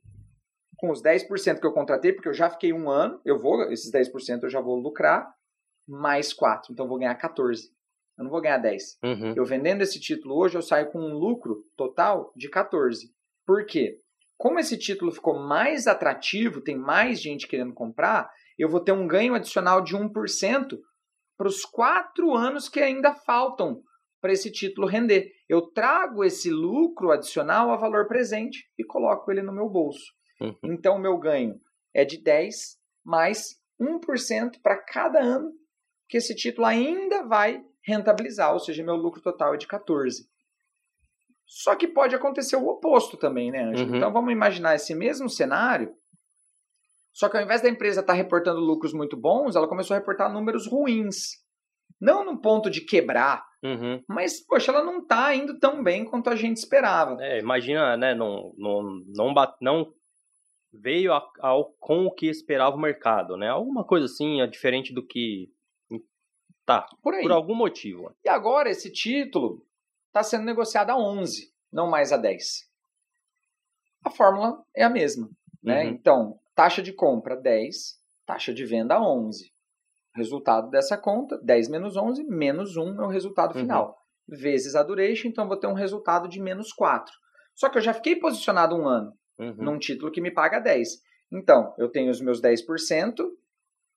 com os 10% que eu contratei, porque eu já fiquei um ano, eu vou, esses 10% eu já vou lucrar, mais 4. Então eu vou ganhar 14. Eu não vou ganhar 10. Uhum. Eu vendendo esse título hoje, eu saio com um lucro total de 14. Por quê? Como esse título ficou mais atrativo, tem mais gente querendo comprar, eu vou ter um ganho adicional de 1% para os quatro anos que ainda faltam para esse título render. Eu trago esse lucro adicional a valor presente e coloco ele no meu bolso. Uhum. Então, o meu ganho é de 10 mais 1% para cada ano que esse título ainda vai rentabilizar, ou seja, meu lucro total é de 14. Só que pode acontecer o oposto também, né, Ângelo? Uhum. Então vamos imaginar esse mesmo cenário, só que ao invés da empresa estar reportando lucros muito bons, ela começou a reportar números ruins. Não no ponto de quebrar, Uhum. mas, poxa, ela não está indo tão bem quanto a gente esperava. É, imagina, né? Não, não, não, não veio a- ao, com o que esperava o mercado, né? Alguma coisa assim, é diferente do que. Tá, Por aí. por algum motivo. E agora esse título está sendo negociado a 11, não mais a 10. A fórmula é a mesma. Né? Uhum. Então, taxa de compra 10, taxa de venda 11. Resultado dessa conta, 10 menos 11, menos 1 é o resultado Uhum. final. Vezes a duration, então vou ter um resultado de menos 4. Só que eu já fiquei posicionado um ano Uhum. num título que me paga 10. Então, eu tenho os meus 10%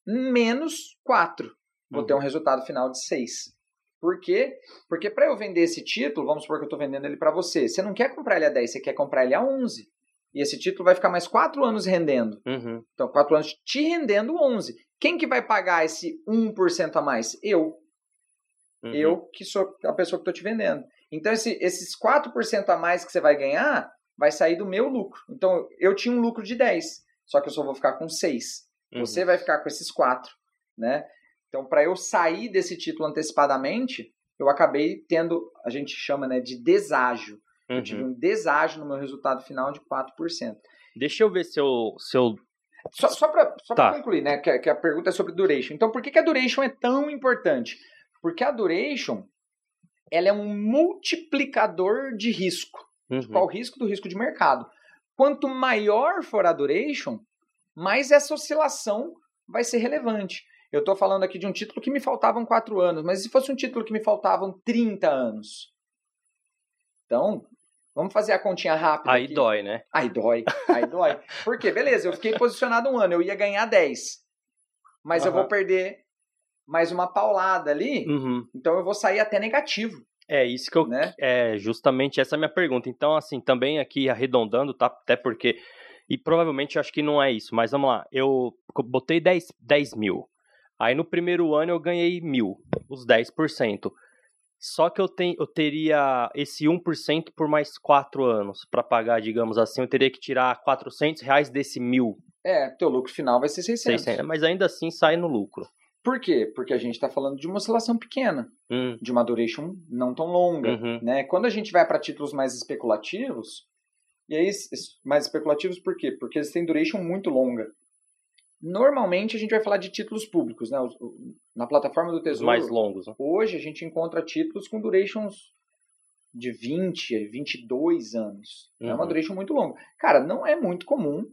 menos 4. Vou ter um resultado final de 6. Por quê? Porque para eu vender esse título, vamos supor que eu estou vendendo ele para você, você não quer comprar ele a 10, você quer comprar ele a 11. E esse título vai ficar mais 4 anos rendendo. Uhum. Então, 4 anos te rendendo 11. Quem que vai pagar esse 1% a mais? Eu. Uhum. Eu que sou a pessoa que estou te vendendo. Então, esse- esses 4% a mais que você vai ganhar vai sair do meu lucro. Então, eu tinha um lucro de 10, só que eu só vou ficar com 6. Uhum. Você vai ficar com esses 4, né? Então, para eu sair desse título antecipadamente, eu acabei tendo, a gente chama né, de deságio. Uhum. Eu tive um deságio no meu resultado final de 4%. Deixa eu ver se eu, se eu Só, só para só Tá. concluir, né? Que, a- que a pergunta é sobre duration. Então, por que, que a duration é tão importante? Porque a duration ela é um multiplicador de risco. Uhum. Qual o risco do risco de mercado? Quanto maior for a duration, mais essa oscilação vai ser relevante. Eu estou falando aqui de um título que me faltavam 4 anos, mas e se fosse um título que me faltavam 30 anos? Então, vamos fazer a continha rápida. Aí aqui. dói, né? Aí dói, aí dói. Por quê? Beleza, eu fiquei posicionado um ano, eu ia ganhar 10. Mas eu Aham. vou perder mais uma paulada ali, Uhum. então eu vou sair até negativo, É isso que eu. né? É justamente essa é a minha pergunta. Então, assim, também aqui arredondando, tá? Até porque. E provavelmente eu acho que não é isso, mas vamos lá. Eu botei 10, 10 mil. Aí no primeiro ano eu ganhei mil, os 10%. Só que eu, tenho, eu teria esse 1% por mais 4 anos para pagar, digamos assim. Eu teria que tirar 400 reais desse mil. É, teu lucro final vai ser 600. 600, mas ainda assim sai no lucro. Por quê? Porque a gente está falando de uma oscilação pequena, Hum, de uma duration não tão longa. uhum, Né? Quando a gente vai para títulos mais especulativos, e aí mais especulativos por quê? Porque eles têm duration muito longa. Normalmente a gente vai falar de títulos públicos, né? Na plataforma do Tesouro, mais longos. né? hoje a gente encontra títulos com durations de 20 a 22 anos. É uma Uhum. duration muito longa. Cara, não é muito comum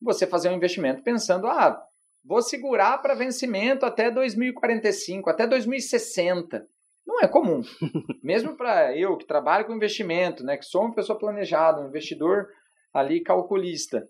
você fazer um investimento pensando, ah, vou segurar para vencimento até 2045, até 2060. Não é comum. Mesmo para eu que trabalho com investimento, né, que sou uma pessoa planejada, um investidor ali calculista.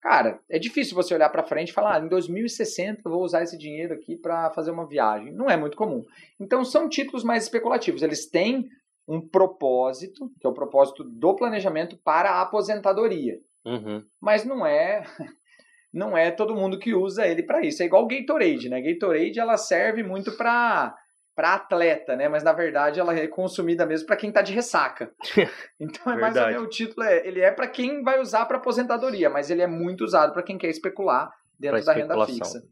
Cara, é difícil você olhar para frente e falar, ah, em 2060 eu vou usar esse dinheiro aqui para fazer uma viagem. Não é muito comum. Então são títulos mais especulativos. Eles têm um propósito, que é o propósito do planejamento para a aposentadoria. Uhum. Mas não é não é todo mundo que usa ele para isso. É igual o Gatorade, né? Gatorade ela serve muito para para atleta, né? Mas na verdade ela é consumida mesmo para quem tá de ressaca. Então é mais ou menos o título é, ele é para quem vai usar para aposentadoria, mas ele é muito usado para quem quer especular dentro Pra da renda fixa.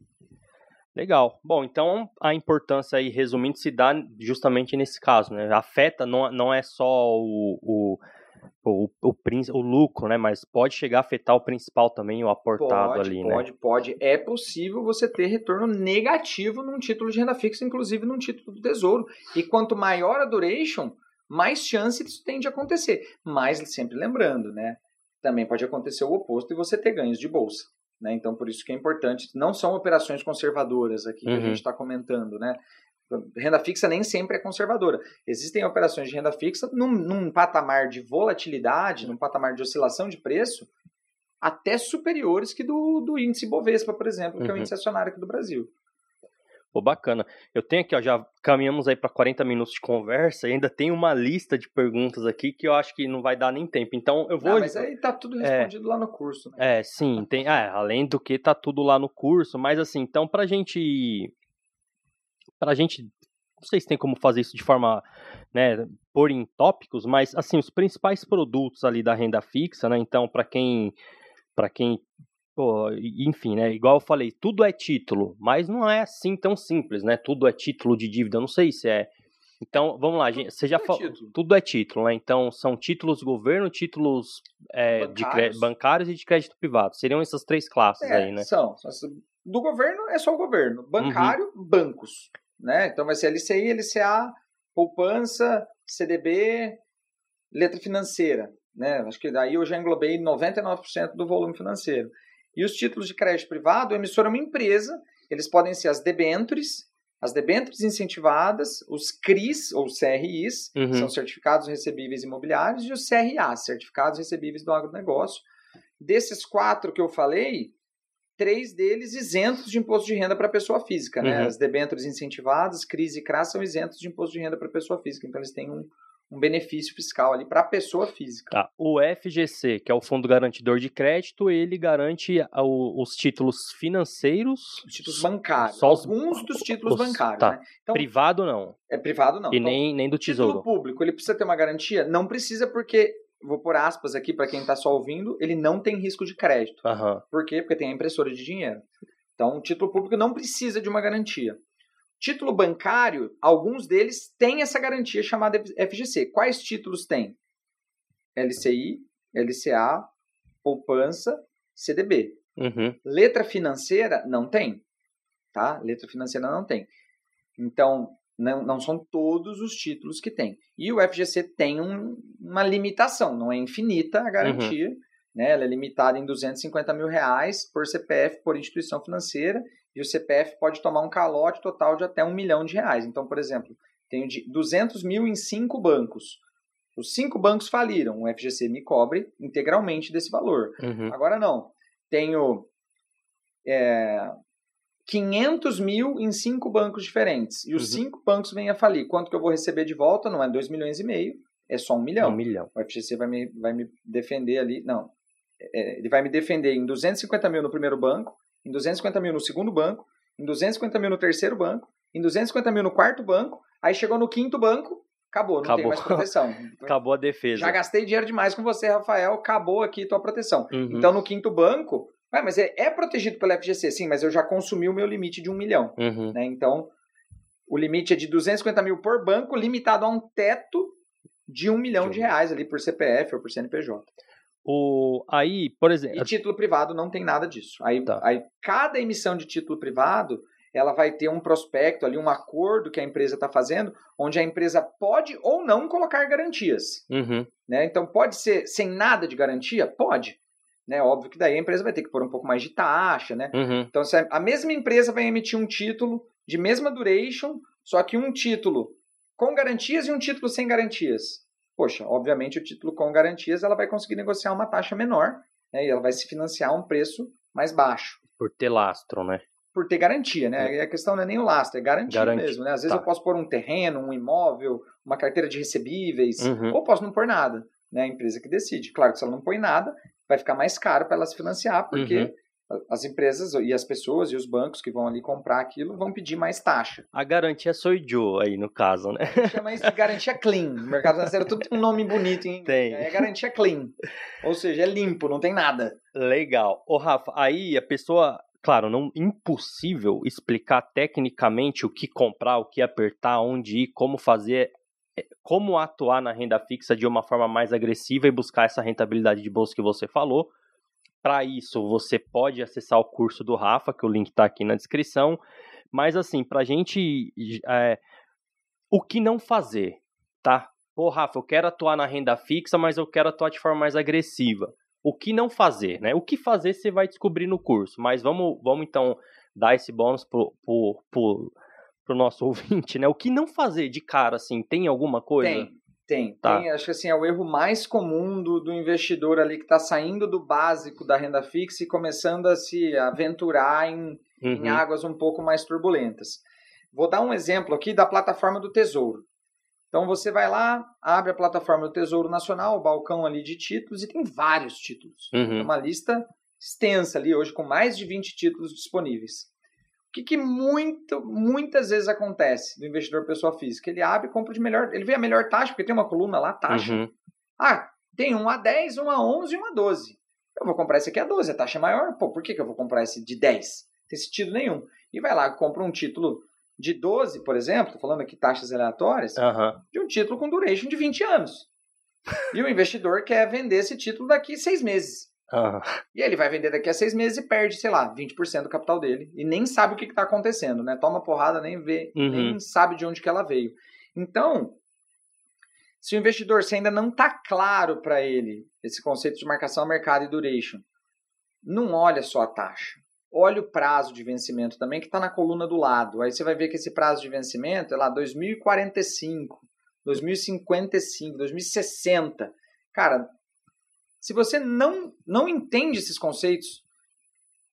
Legal. Bom, então a importância aí, resumindo, se dá justamente nesse caso, né? Afeta, não, não é só o, o, o, o, o lucro, né? Mas pode chegar a afetar o principal também, o aportado Pode, ali, né? pode, pode. É possível você ter retorno negativo num título de renda fixa, inclusive num título do Tesouro. E quanto maior a duration, mais chance disso tem de acontecer. Mas sempre lembrando, né? Também pode acontecer o oposto e você ter ganhos de bolsa. Né? Então, por isso que é importante. Não são operações conservadoras aqui que a Uhum. gente está comentando, né? Renda fixa nem sempre é conservadora. Existem operações de renda fixa num, num patamar de volatilidade, num patamar de oscilação de preço, até superiores que do, do índice Bovespa, por exemplo, que é o Uhum. índice acionário aqui do Brasil. Pô, bacana. Eu tenho aqui, ó, já caminhamos aí para 40 minutos de conversa e ainda tem uma lista de perguntas aqui que eu acho que não vai dar nem tempo. Então eu vou. Ah, mas aí tá tudo respondido lá no curso. Né? É, sim, tem. Ah, além do que tá tudo lá no curso, mas assim, então pra gente. Pra gente. Não sei se tem como fazer isso de forma. Né, pôr em tópicos, mas assim, os principais produtos ali da renda fixa, né? Então, pra quem. para quem. Pô, enfim, né? Igual eu falei, tudo é título, mas não é assim tão simples, né? Tudo é título de dívida. Eu não sei se é. Então, vamos lá, gente. Você já é falou. título. Tudo é título, né? Então, são títulos governo, títulos é, de Bancários. crédito, bancários e de crédito privado. Seriam essas três classes É, aí, né? são, Do governo é só o governo. Bancário, bancos. Né? Então vai ser LCI, LCA, poupança, CDB, letra financeira. Né? Acho que daí eu já englobei 99% do volume financeiro. E os títulos de crédito privado, o emissor é uma empresa, eles podem ser as debêntures, as debêntures incentivadas, os CRIs ou CRIs, Uhum. são certificados recebíveis imobiliários, e os CRA, certificados recebíveis do agronegócio. Desses quatro que eu falei, três deles isentos de imposto de renda para pessoa física. Né? Uhum. As debêntures incentivadas, CRIs e CRAS são isentos de imposto de renda para pessoa física. Então, eles têm um, um benefício fiscal ali para a pessoa física. Tá. O FGC, que é o Fundo Garantidor de Crédito, ele garante o- os títulos financeiros. Os títulos bancários. Só os- alguns dos títulos os- bancários. tá. Né? Então, Privado não. é privado não. e Então, nem, nem do Título Tesouro. público, ele precisa ter uma garantia? Não precisa porque, vou por aspas aqui para quem está só ouvindo, ele não tem risco de crédito. Aham. Por quê? Porque tem a impressora de dinheiro. Então, o título público não precisa de uma garantia. Título bancário, alguns deles têm essa garantia chamada FGC. Quais títulos tem? LCI, LCA, poupança, CDB. Uhum. Letra financeira não tem, tá? Letra financeira não tem. Então, não, não são todos os títulos que tem. E o FGC tem um, uma limitação, não é infinita a garantia, uhum. né? Ela é limitada em 250 mil reais por CPF, por instituição financeira, e o CPF pode tomar um calote total de até um milhão de reais. Então, por exemplo, tenho de 200 mil em cinco bancos. Os cinco bancos faliram, o FGC me cobre integralmente desse valor. Uhum. Agora não. Tenho é, 500 mil em cinco bancos diferentes. E os uhum. cinco bancos vêm a falir. Quanto que eu vou receber de volta? Não é 2 milhões e meio, é só um milhão. Um milhão. O FGC vai me, vai me defender ali. Não. É, ele vai me defender em 250 mil no primeiro banco, em 250 mil no segundo banco, em 250 mil no terceiro banco, em 250 mil no quarto banco. Aí chegou no quinto banco, acabou, não acabou. tem mais proteção. acabou a defesa. Já gastei dinheiro demais com você, Rafael, acabou aqui tua proteção. Uhum. Então no quinto banco Ué, mas é, é, protegido pela FGC, sim, mas eu já consumi o meu limite de um milhão. Uhum. Né? Então, o limite é de 250 mil por banco, limitado a um teto de um milhão de reais ali por CPF ou por CNPJ. O, aí, por exemplo. E título privado não tem nada disso. Aí, tá. aí cada emissão de título privado ela vai ter um prospecto ali, um acordo que a empresa está fazendo, onde a empresa pode ou não colocar garantias. Uhum. Né? Então pode ser sem nada de garantia? Pode. Né? Óbvio que daí a empresa vai ter que pôr um pouco mais de taxa, né? Uhum. Então, se a mesma empresa vai emitir um título de mesma duration, só que um título com garantias e um título sem garantias. Poxa, obviamente o título com garantias ela vai conseguir negociar uma taxa menor, né? E ela vai se financiar a um preço mais baixo. Por ter lastro, né? Por ter garantia, né? É. A questão não é nem o lastro, é garantia Garanti... mesmo, né? Às vezes tá. eu posso pôr um terreno, um imóvel, uma carteira de recebíveis, uhum. ou posso não pôr nada, né? A empresa que decide. Claro que se ela não põe nada, vai ficar mais caro para ela se financiar, porque uhum. as empresas e as pessoas e os bancos que vão ali comprar aquilo vão pedir mais taxa. A garantia sou Joe aí, no caso, né? Chama isso de garantia clean. No mercado financeiro tudo tem um nome bonito, hein? Tem. É garantia clean. Ou seja, é limpo, não tem nada. Legal. Ô, Rafa, aí a pessoa claro, não impossível explicar tecnicamente o que comprar, o que apertar, onde ir, como fazer é, como atuar na renda fixa de uma forma mais agressiva e buscar essa rentabilidade de bolsa que você falou. Para isso, você pode acessar o curso do Rafa, que o link está aqui na descrição. Mas, assim, para a gente. É, o que não fazer, tá? Pô, Rafa, eu quero atuar na renda fixa, mas eu quero atuar de forma mais agressiva. O que não fazer, né? O que fazer você vai descobrir no curso. Mas vamos, vamos então dar esse bônus pro, pro, pro pro nosso ouvinte, né? O que não fazer de cara, assim, tem alguma coisa? Tem, tem. Tá. tem acho que assim, é o erro mais comum do, do investidor ali que está saindo do básico da renda fixa e começando a se aventurar em, uhum. em águas um pouco mais turbulentas. Vou dar um exemplo aqui da plataforma do Tesouro. Então você vai lá, abre a plataforma do Tesouro Nacional, o balcão ali de títulos, e tem vários títulos. Uhum. É uma lista extensa ali hoje, com mais de 20 títulos disponíveis. O que, que muito, muitas vezes acontece do investidor pessoa física? Ele abre e compra de melhor. Ele vê a melhor taxa, porque tem uma coluna lá, taxa. Uhum. Ah, tem um a 10, um a 11 e um a 12. Eu vou comprar esse aqui a 12, a taxa é maior. Pô, por que, que eu vou comprar esse de 10? Não tem sentido nenhum. E vai lá, compra um título de 12, por exemplo, tô falando aqui taxas aleatórias, uhum. de um título com duration de 20 anos. e o investidor quer vender esse título daqui seis meses. Uhum. E ele vai vender daqui a seis meses e perde, sei lá, 20% do capital dele. E nem sabe o que está acontecendo, né? Toma porrada, nem vê, uhum. nem sabe de onde que ela veio. Então, se o investidor se ainda não está claro para ele esse conceito de marcação a mercado e duration, não olha só a taxa. Olha o prazo de vencimento também, que está na coluna do lado. Aí você vai ver que esse prazo de vencimento é lá 2045, 2055, 2060. Cara, se você não, não entende esses conceitos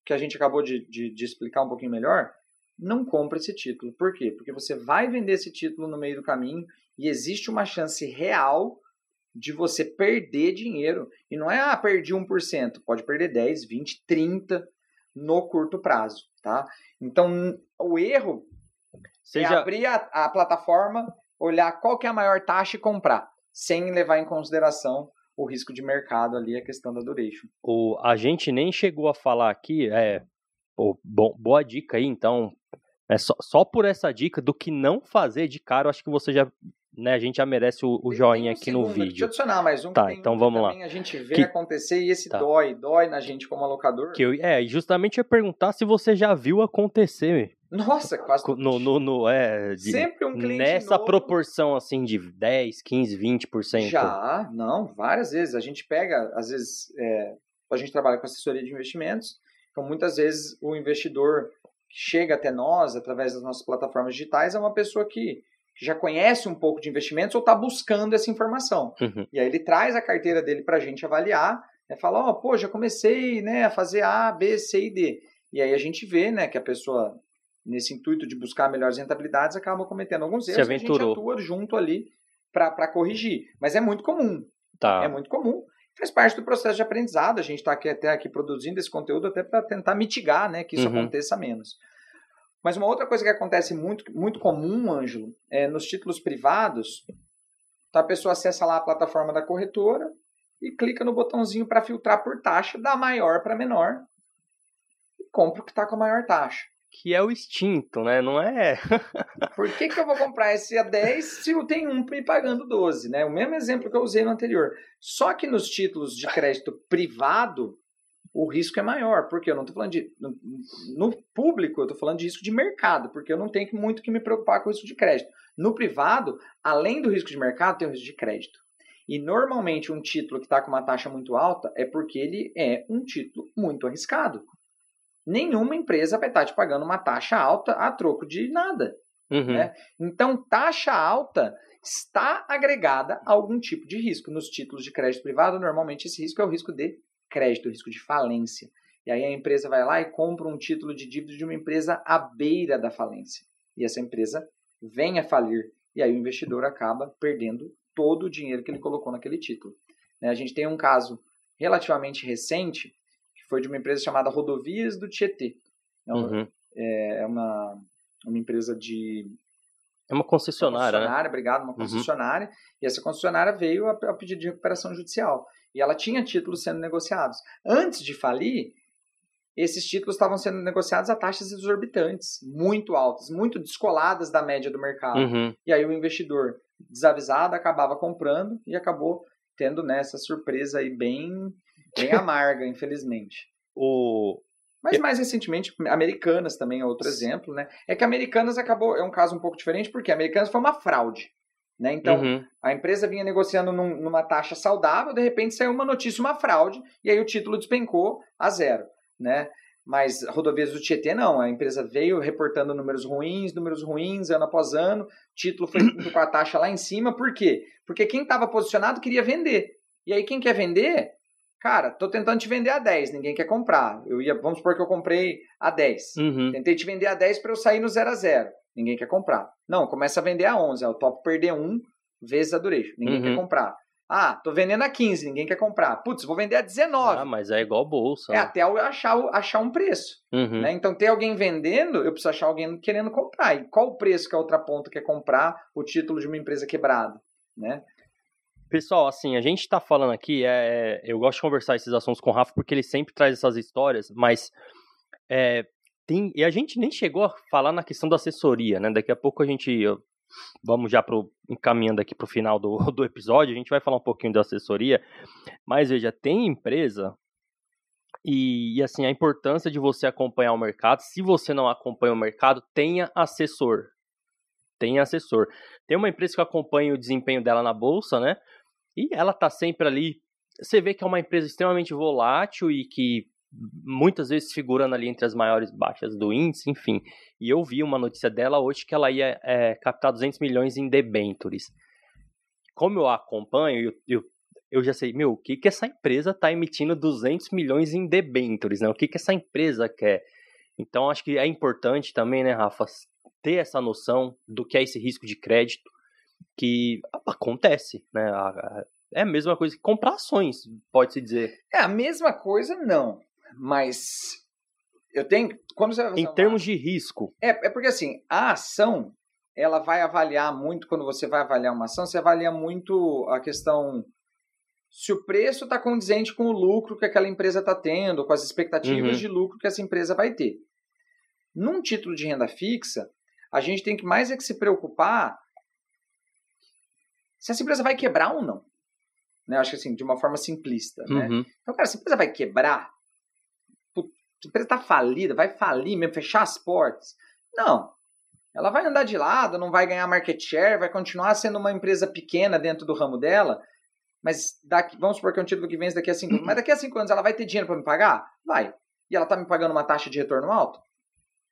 que a gente acabou de, de, de explicar um pouquinho melhor, não compra esse título. Por quê? Porque você vai vender esse título no meio do caminho e existe uma chance real de você perder dinheiro. E não é, ah, perdi 1%, pode perder 10, 20, 30 no curto prazo, tá? Então, o erro Seja... é abrir a, a plataforma, olhar qual que é a maior taxa e comprar, sem levar em consideração o risco de mercado ali, a questão da duration. O, a gente nem chegou a falar aqui, é, pô, bom, boa dica aí, então, É só, só por essa dica do que não fazer de cara, eu acho que você já né, a gente já merece o, o joinha um aqui segundo, no vídeo. Deixa eu adicionar mais um. Tá, então vamos lá. A gente vê que... acontecer e esse tá. dói, dói na gente como alocador. Que eu, é, justamente ia perguntar se você já viu acontecer. Nossa, quase no, no, no é, de, Sempre um cliente Nessa novo. proporção, assim, de 10, 15, 20%. Já, não, várias vezes. A gente pega, às vezes, é, a gente trabalha com assessoria de investimentos, então muitas vezes o investidor chega até nós, através das nossas plataformas digitais, é uma pessoa que que já conhece um pouco de investimentos ou está buscando essa informação. Uhum. E aí ele traz a carteira dele para a gente avaliar, né, fala, ó, oh, pô, já comecei né, a fazer A, B, C e D. E aí a gente vê né, que a pessoa, nesse intuito de buscar melhores rentabilidades, acaba cometendo alguns erros e a gente atua junto ali para corrigir. Mas é muito comum. Tá. É muito comum. Faz parte do processo de aprendizado. A gente está aqui, até aqui produzindo esse conteúdo até para tentar mitigar né, que isso uhum. aconteça menos. Mas uma outra coisa que acontece muito, muito comum, Ângelo, é nos títulos privados, tá, a pessoa acessa lá a plataforma da corretora e clica no botãozinho para filtrar por taxa, da maior para menor, e compra o que está com a maior taxa. Que é o instinto, né? Não é. por que, que eu vou comprar esse a 10 se eu tenho um me pagando 12, né? O mesmo exemplo que eu usei no anterior. Só que nos títulos de crédito privado, o risco é maior, porque eu não estou falando de. No, no público, eu estou falando de risco de mercado, porque eu não tenho muito que me preocupar com o risco de crédito. No privado, além do risco de mercado, tem o risco de crédito. E normalmente um título que está com uma taxa muito alta é porque ele é um título muito arriscado. Nenhuma empresa vai estar tá te pagando uma taxa alta a troco de nada. Uhum. Né? Então, taxa alta está agregada a algum tipo de risco. Nos títulos de crédito privado, normalmente esse risco é o risco de crédito, risco de falência. E aí a empresa vai lá e compra um título de dívida de uma empresa à beira da falência. E essa empresa vem a falir. E aí o investidor acaba perdendo todo o dinheiro que ele colocou naquele título. Né, a gente tem um caso relativamente recente, que foi de uma empresa chamada Rodovias do Tietê. É uma, uhum. é uma, uma empresa de é uma concessionária, uma concessionária né? obrigado, uma uhum. concessionária. Uhum. E essa concessionária veio a, a pedido de recuperação judicial e ela tinha títulos sendo negociados. Antes de falir, esses títulos estavam sendo negociados a taxas exorbitantes, muito altas, muito descoladas da média do mercado. Uhum. E aí o investidor desavisado acabava comprando e acabou tendo nessa surpresa aí bem, bem amarga, infelizmente. O... Mas mais recentemente, Americanas também é outro exemplo, né? É que Americanas acabou, é um caso um pouco diferente, porque Americanas foi uma fraude. Né? Então, uhum. a empresa vinha negociando num, numa taxa saudável, de repente saiu uma notícia, uma fraude, e aí o título despencou a zero. Né? Mas rodovias do Tietê não, a empresa veio reportando números ruins, números ruins, ano após ano, título foi com a taxa lá em cima, por quê? Porque quem estava posicionado queria vender. E aí quem quer vender, cara, tô tentando te vender a 10, ninguém quer comprar. Eu ia, vamos supor que eu comprei a 10. Uhum. Tentei te vender a 10 para eu sair no 0 a 0 ninguém quer comprar. Não, começa a vender a 11, é o top perder um vezes a duration, ninguém uhum. quer comprar. Ah, tô vendendo a 15, ninguém quer comprar. Putz, vou vender a 19. Ah, mas é igual bolsa. É né? até eu achar, achar um preço. Uhum. Né? Então, ter alguém vendendo, eu preciso achar alguém querendo comprar. E qual o preço que a outra ponta quer comprar o título de uma empresa quebrada? Né? Pessoal, assim, a gente tá falando aqui, é, eu gosto de conversar esses assuntos com o Rafa porque ele sempre traz essas histórias, mas é, tem, e a gente nem chegou a falar na questão da assessoria, né? Daqui a pouco a gente vamos já pro, encaminhando aqui para o final do, do episódio, a gente vai falar um pouquinho da assessoria, mas veja, tem empresa e, e, assim, a importância de você acompanhar o mercado, se você não acompanha o mercado, tenha assessor, tenha assessor. Tem uma empresa que acompanha o desempenho dela na bolsa, né, e ela tá sempre ali, você vê que é uma empresa extremamente volátil e que muitas vezes figurando ali entre as maiores baixas do índice, enfim. E eu vi uma notícia dela hoje que ela ia é, captar 200 milhões em debentures. Como eu a acompanho, eu, eu, eu já sei, meu, o que, que essa empresa está emitindo 200 milhões em debentures, né? O que, que essa empresa quer? Então, acho que é importante também, né, Rafa, ter essa noção do que é esse risco de crédito que acontece, né? É a mesma coisa que comprar ações, pode-se dizer. É a mesma coisa, não. Mas eu tenho. Quando você em termos de risco. É, é porque assim, a ação ela vai avaliar muito, quando você vai avaliar uma ação, você avalia muito a questão se o preço está condizente com o lucro que aquela empresa está tendo, com as expectativas uhum. de lucro que essa empresa vai ter. Num título de renda fixa, a gente tem que mais é que se preocupar se essa empresa vai quebrar ou não. Né? Acho que assim, de uma forma simplista. Né? Uhum. Então, cara, se a empresa vai quebrar, a empresa está falida, vai falir mesmo, fechar as portas. Não. Ela vai andar de lado, não vai ganhar market share, vai continuar sendo uma empresa pequena dentro do ramo dela, mas daqui, vamos supor que é um título que vence daqui a cinco anos. Mas daqui a cinco anos ela vai ter dinheiro para me pagar? Vai. E ela está me pagando uma taxa de retorno alta?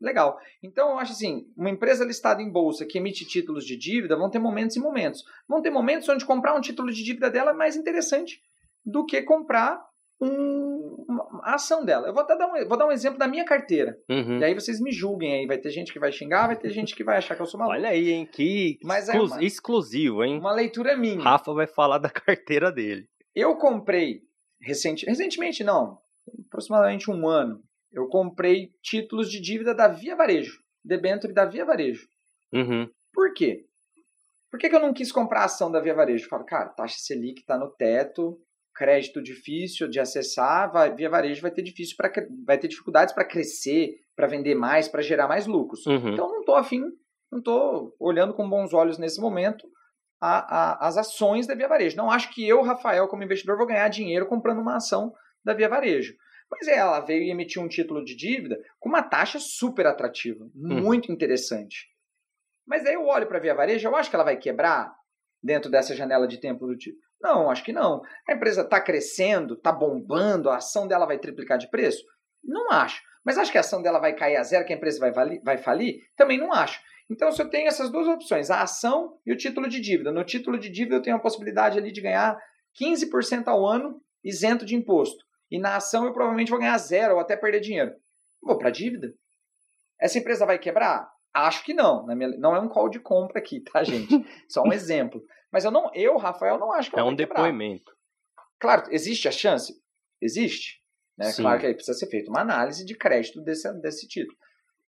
Legal. Então, eu acho assim, uma empresa listada em bolsa que emite títulos de dívida vão ter momentos e momentos. Vão ter momentos onde comprar um título de dívida dela é mais interessante do que comprar um, uma ação dela. Eu vou dar um, vou dar um exemplo da minha carteira. Uhum. E aí vocês me julguem aí. Vai ter gente que vai xingar, vai ter gente que vai achar que eu sou maluco. Olha aí, hein? Que Mas é exclu- uma- exclusivo, hein? Uma leitura minha. Rafa vai falar da carteira dele. Eu comprei recente, recentemente, não, aproximadamente um ano, eu comprei títulos de dívida da Via Varejo, debênture da Via Varejo. Uhum. Por quê? Por que, que eu não quis comprar a ação da Via Varejo? Eu falo, cara, taxa Selic está no teto, crédito difícil de acessar, vai, Via Varejo vai ter difícil para vai ter dificuldades para crescer, para vender mais, para gerar mais lucros. Uhum. Então não estou afim, não estou olhando com bons olhos nesse momento a- a- as ações da Via Varejo. Não acho que eu, Rafael, como investidor, vou ganhar dinheiro comprando uma ação da Via Varejo. Mas é, ela veio e emitiu um título de dívida com uma taxa super atrativa, muito interessante. Mas aí eu olho para a Via Varejo, eu acho que ela vai quebrar dentro dessa janela de tempo do tipo. Não, acho que não. A empresa está crescendo, está bombando, a ação dela vai triplicar de preço? Não acho. Mas acho que a ação dela vai cair a zero, que a empresa vai, vai falir? Também não acho. Então, se eu tenho essas duas opções, a ação e o título de dívida. No título de dívida, eu tenho a possibilidade ali de ganhar 15% ao ano isento de imposto. E na ação, eu provavelmente vou ganhar zero ou até perder dinheiro. Vou para a dívida. Essa empresa vai quebrar? Acho que não. Na minha- Não é um call de compra aqui, tá, gente? Só um exemplo. Mas eu, não, eu Rafael, não acho que É um depoimento. Claro, existe a chance? Existe. Né? Sim. Claro que aí precisa ser feita uma análise de crédito desse, desse título.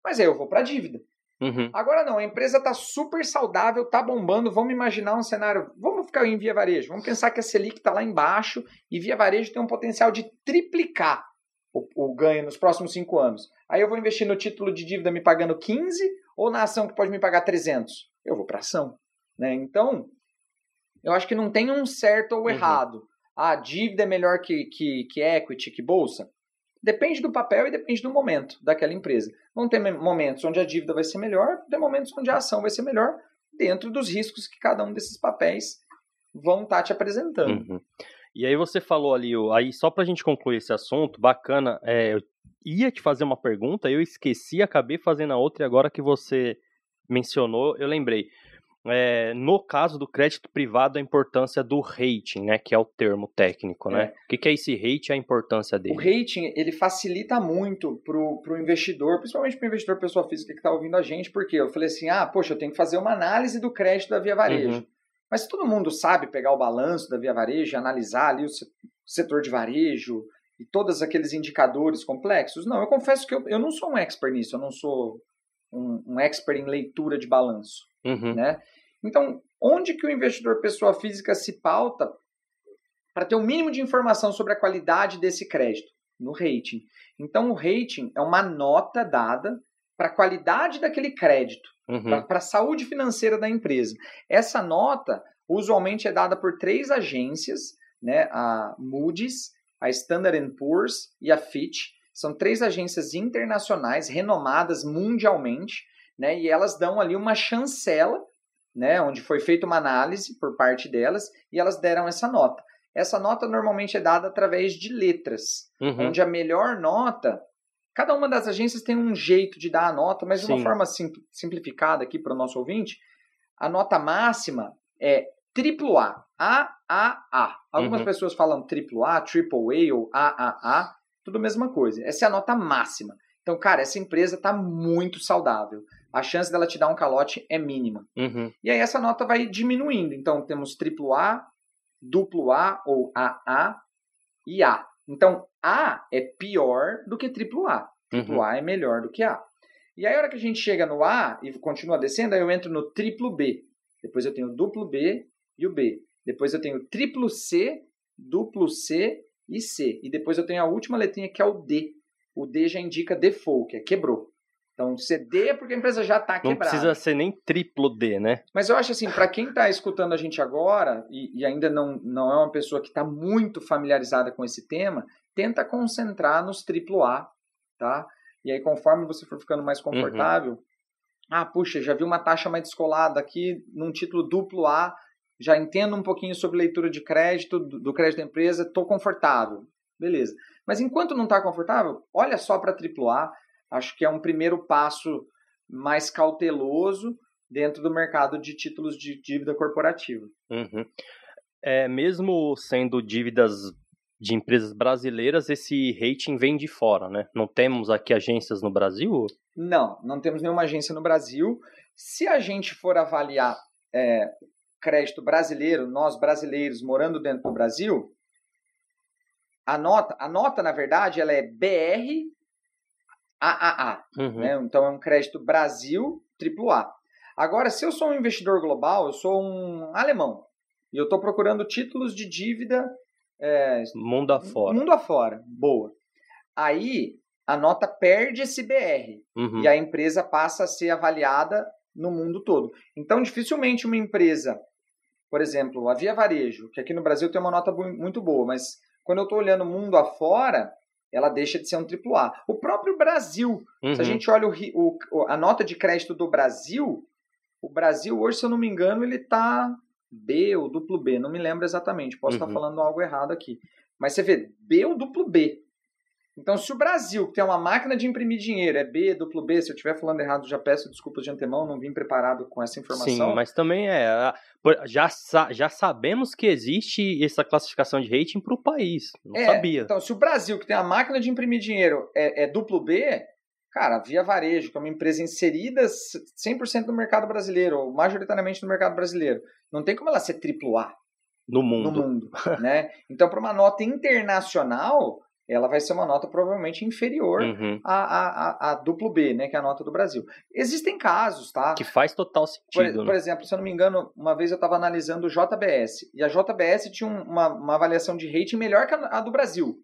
Mas aí eu vou para a dívida. Uhum. Agora não, a empresa está super saudável, está bombando. Vamos imaginar um cenário. Vamos ficar em via varejo. Vamos pensar que a Selic está lá embaixo e via varejo tem um potencial de triplicar o, o ganho nos próximos cinco anos. Aí eu vou investir no título de dívida me pagando 15 ou na ação que pode me pagar 300? Eu vou para ação. Né? Então, eu acho que não tem um certo ou Uhum. errado. Ah, dívida é melhor que, que, que equity, que bolsa? Depende do papel e depende do momento daquela empresa. Vão ter momentos onde a dívida vai ser melhor, ter momentos onde a ação vai ser melhor, dentro dos riscos que cada um desses papéis vão estar te apresentando. Uhum. E aí você falou ali, o- aí só pra gente concluir esse assunto, bacana, é, eu ia te fazer uma pergunta, eu esqueci, acabei fazendo a outra e agora que você mencionou, eu lembrei. É, no caso do crédito privado, a importância do rating, né, que é o termo técnico, né? É. O que, que é esse rating e a importância O dele? rating ele facilita muito para o investidor, principalmente para o investidor pessoa física que está ouvindo a gente, porque eu falei assim: ah, poxa, eu tenho que fazer uma análise do crédito da Via Varejo. Uhum. Mas todo mundo sabe pegar o balanço da Via Varejo e analisar ali o se- setor de varejo e todos aqueles indicadores complexos? Não, eu confesso que eu, eu não sou um expert nisso, eu não sou um, um expert em leitura de balanço Uhum. né? Então, onde que o investidor pessoa física se pauta para ter o mínimo de informação sobre a qualidade desse crédito? No rating. Então, o rating é uma nota dada para a qualidade daquele crédito, Uhum. para a saúde financeira da empresa. Essa nota, usualmente, é dada por três agências, né? a Moody's, a Standard Poor's e a Fitch. São três agências internacionais renomadas mundialmente, né? E elas dão ali uma chancela, né? Onde foi feita uma análise por parte delas e elas deram essa nota. Essa nota normalmente é dada através de letras, Uhum. onde a melhor nota, cada uma das agências tem um jeito de dar a nota, mas de uma forma sim- simplificada aqui para o nosso ouvinte, a nota máxima é AAA, AAA. Algumas Uhum. pessoas falam AAA, AAA ou AAA, tudo a mesma coisa. Essa é a nota máxima. Então, cara, essa empresa está muito saudável. A chance dela te dar um calote é mínima. Uhum. E aí essa nota vai diminuindo. Então temos AAA, duplo A ou AA e A. Então A é pior do que AAA. Triplo Uhum. A é melhor do que A. E aí a hora que a gente chega no A e continua descendo, aí eu entro no triplo B. Depois eu tenho o duplo B e o B. Depois eu tenho o triplo C, duplo C e C. E depois eu tenho a última letrinha que é o D. O D já indica default, que é quebrou. Então, CD é porque a empresa já está quebrada. Não precisa ser nem triplo D, né? Mas eu acho assim, para quem está escutando a gente agora e, e, ainda não, não é uma pessoa que está muito familiarizada com esse tema, tenta concentrar nos triplo A, tá? E aí, conforme você for ficando mais confortável, uhum. ah, puxa, já vi uma taxa mais descolada aqui num título duplo A, já entendo um pouquinho sobre leitura de crédito, do, do crédito da empresa, estou confortável. Beleza. Mas enquanto não está confortável, olha só para AAA, acho que é um primeiro passo mais cauteloso dentro do mercado de títulos de dívida corporativa. Uhum. É, mesmo sendo dívidas de empresas brasileiras, esse rating vem de fora, né? Não temos aqui agências no Brasil? Não, não temos nenhuma agência no Brasil. Se a gente for avaliar é, crédito brasileiro, nós brasileiros morando dentro do Brasil, a nota, a nota na verdade, ela é BR AAA. Uhum. Né? Então é um crédito Brasil AAA. Agora, se eu sou um investidor global, eu sou um alemão e eu estou procurando títulos de dívida é, mundo afora. Mundo afora, boa. Aí a nota perde esse BR uhum. e a empresa passa a ser avaliada no mundo todo. Então, dificilmente uma empresa, por exemplo, a Via Varejo, que aqui no Brasil tem uma nota muito boa, mas quando eu estou olhando o mundo afora, ela deixa de ser um AAA. O próprio Brasil, uhum. se a uhum. gente olha o, o, a nota de crédito do Brasil, o Brasil hoje, se eu não me engano, ele está B ou duplo B, não me lembro exatamente, posso uhum. estar falando algo errado aqui. Mas você vê, B ou duplo B. Então, se o Brasil, que tem uma máquina de imprimir dinheiro, é B, duplo B, se eu estiver falando errado, já peço desculpas de antemão, não vim preparado com essa informação. Sim, mas também é. Já, já sabemos que existe essa classificação de rating para o país. Não é, sabia. Então, se o Brasil, que tem a máquina de imprimir dinheiro, é, é duplo B, cara, Via Varejo, que é uma empresa inserida 100% no mercado brasileiro, ou majoritariamente no mercado brasileiro, não tem como ela ser triplo A. No mundo. No mundo, né? Então, para uma nota internacional ela vai ser uma nota provavelmente inferior uhum. a, a, a, duplo B, né, que é a nota do Brasil. Existem casos, tá? Que faz total sentido. Por, né? por exemplo, se eu não me engano, uma vez eu estava analisando o JBS, e a JBS tinha uma, uma avaliação de rating melhor que a, a, do Brasil.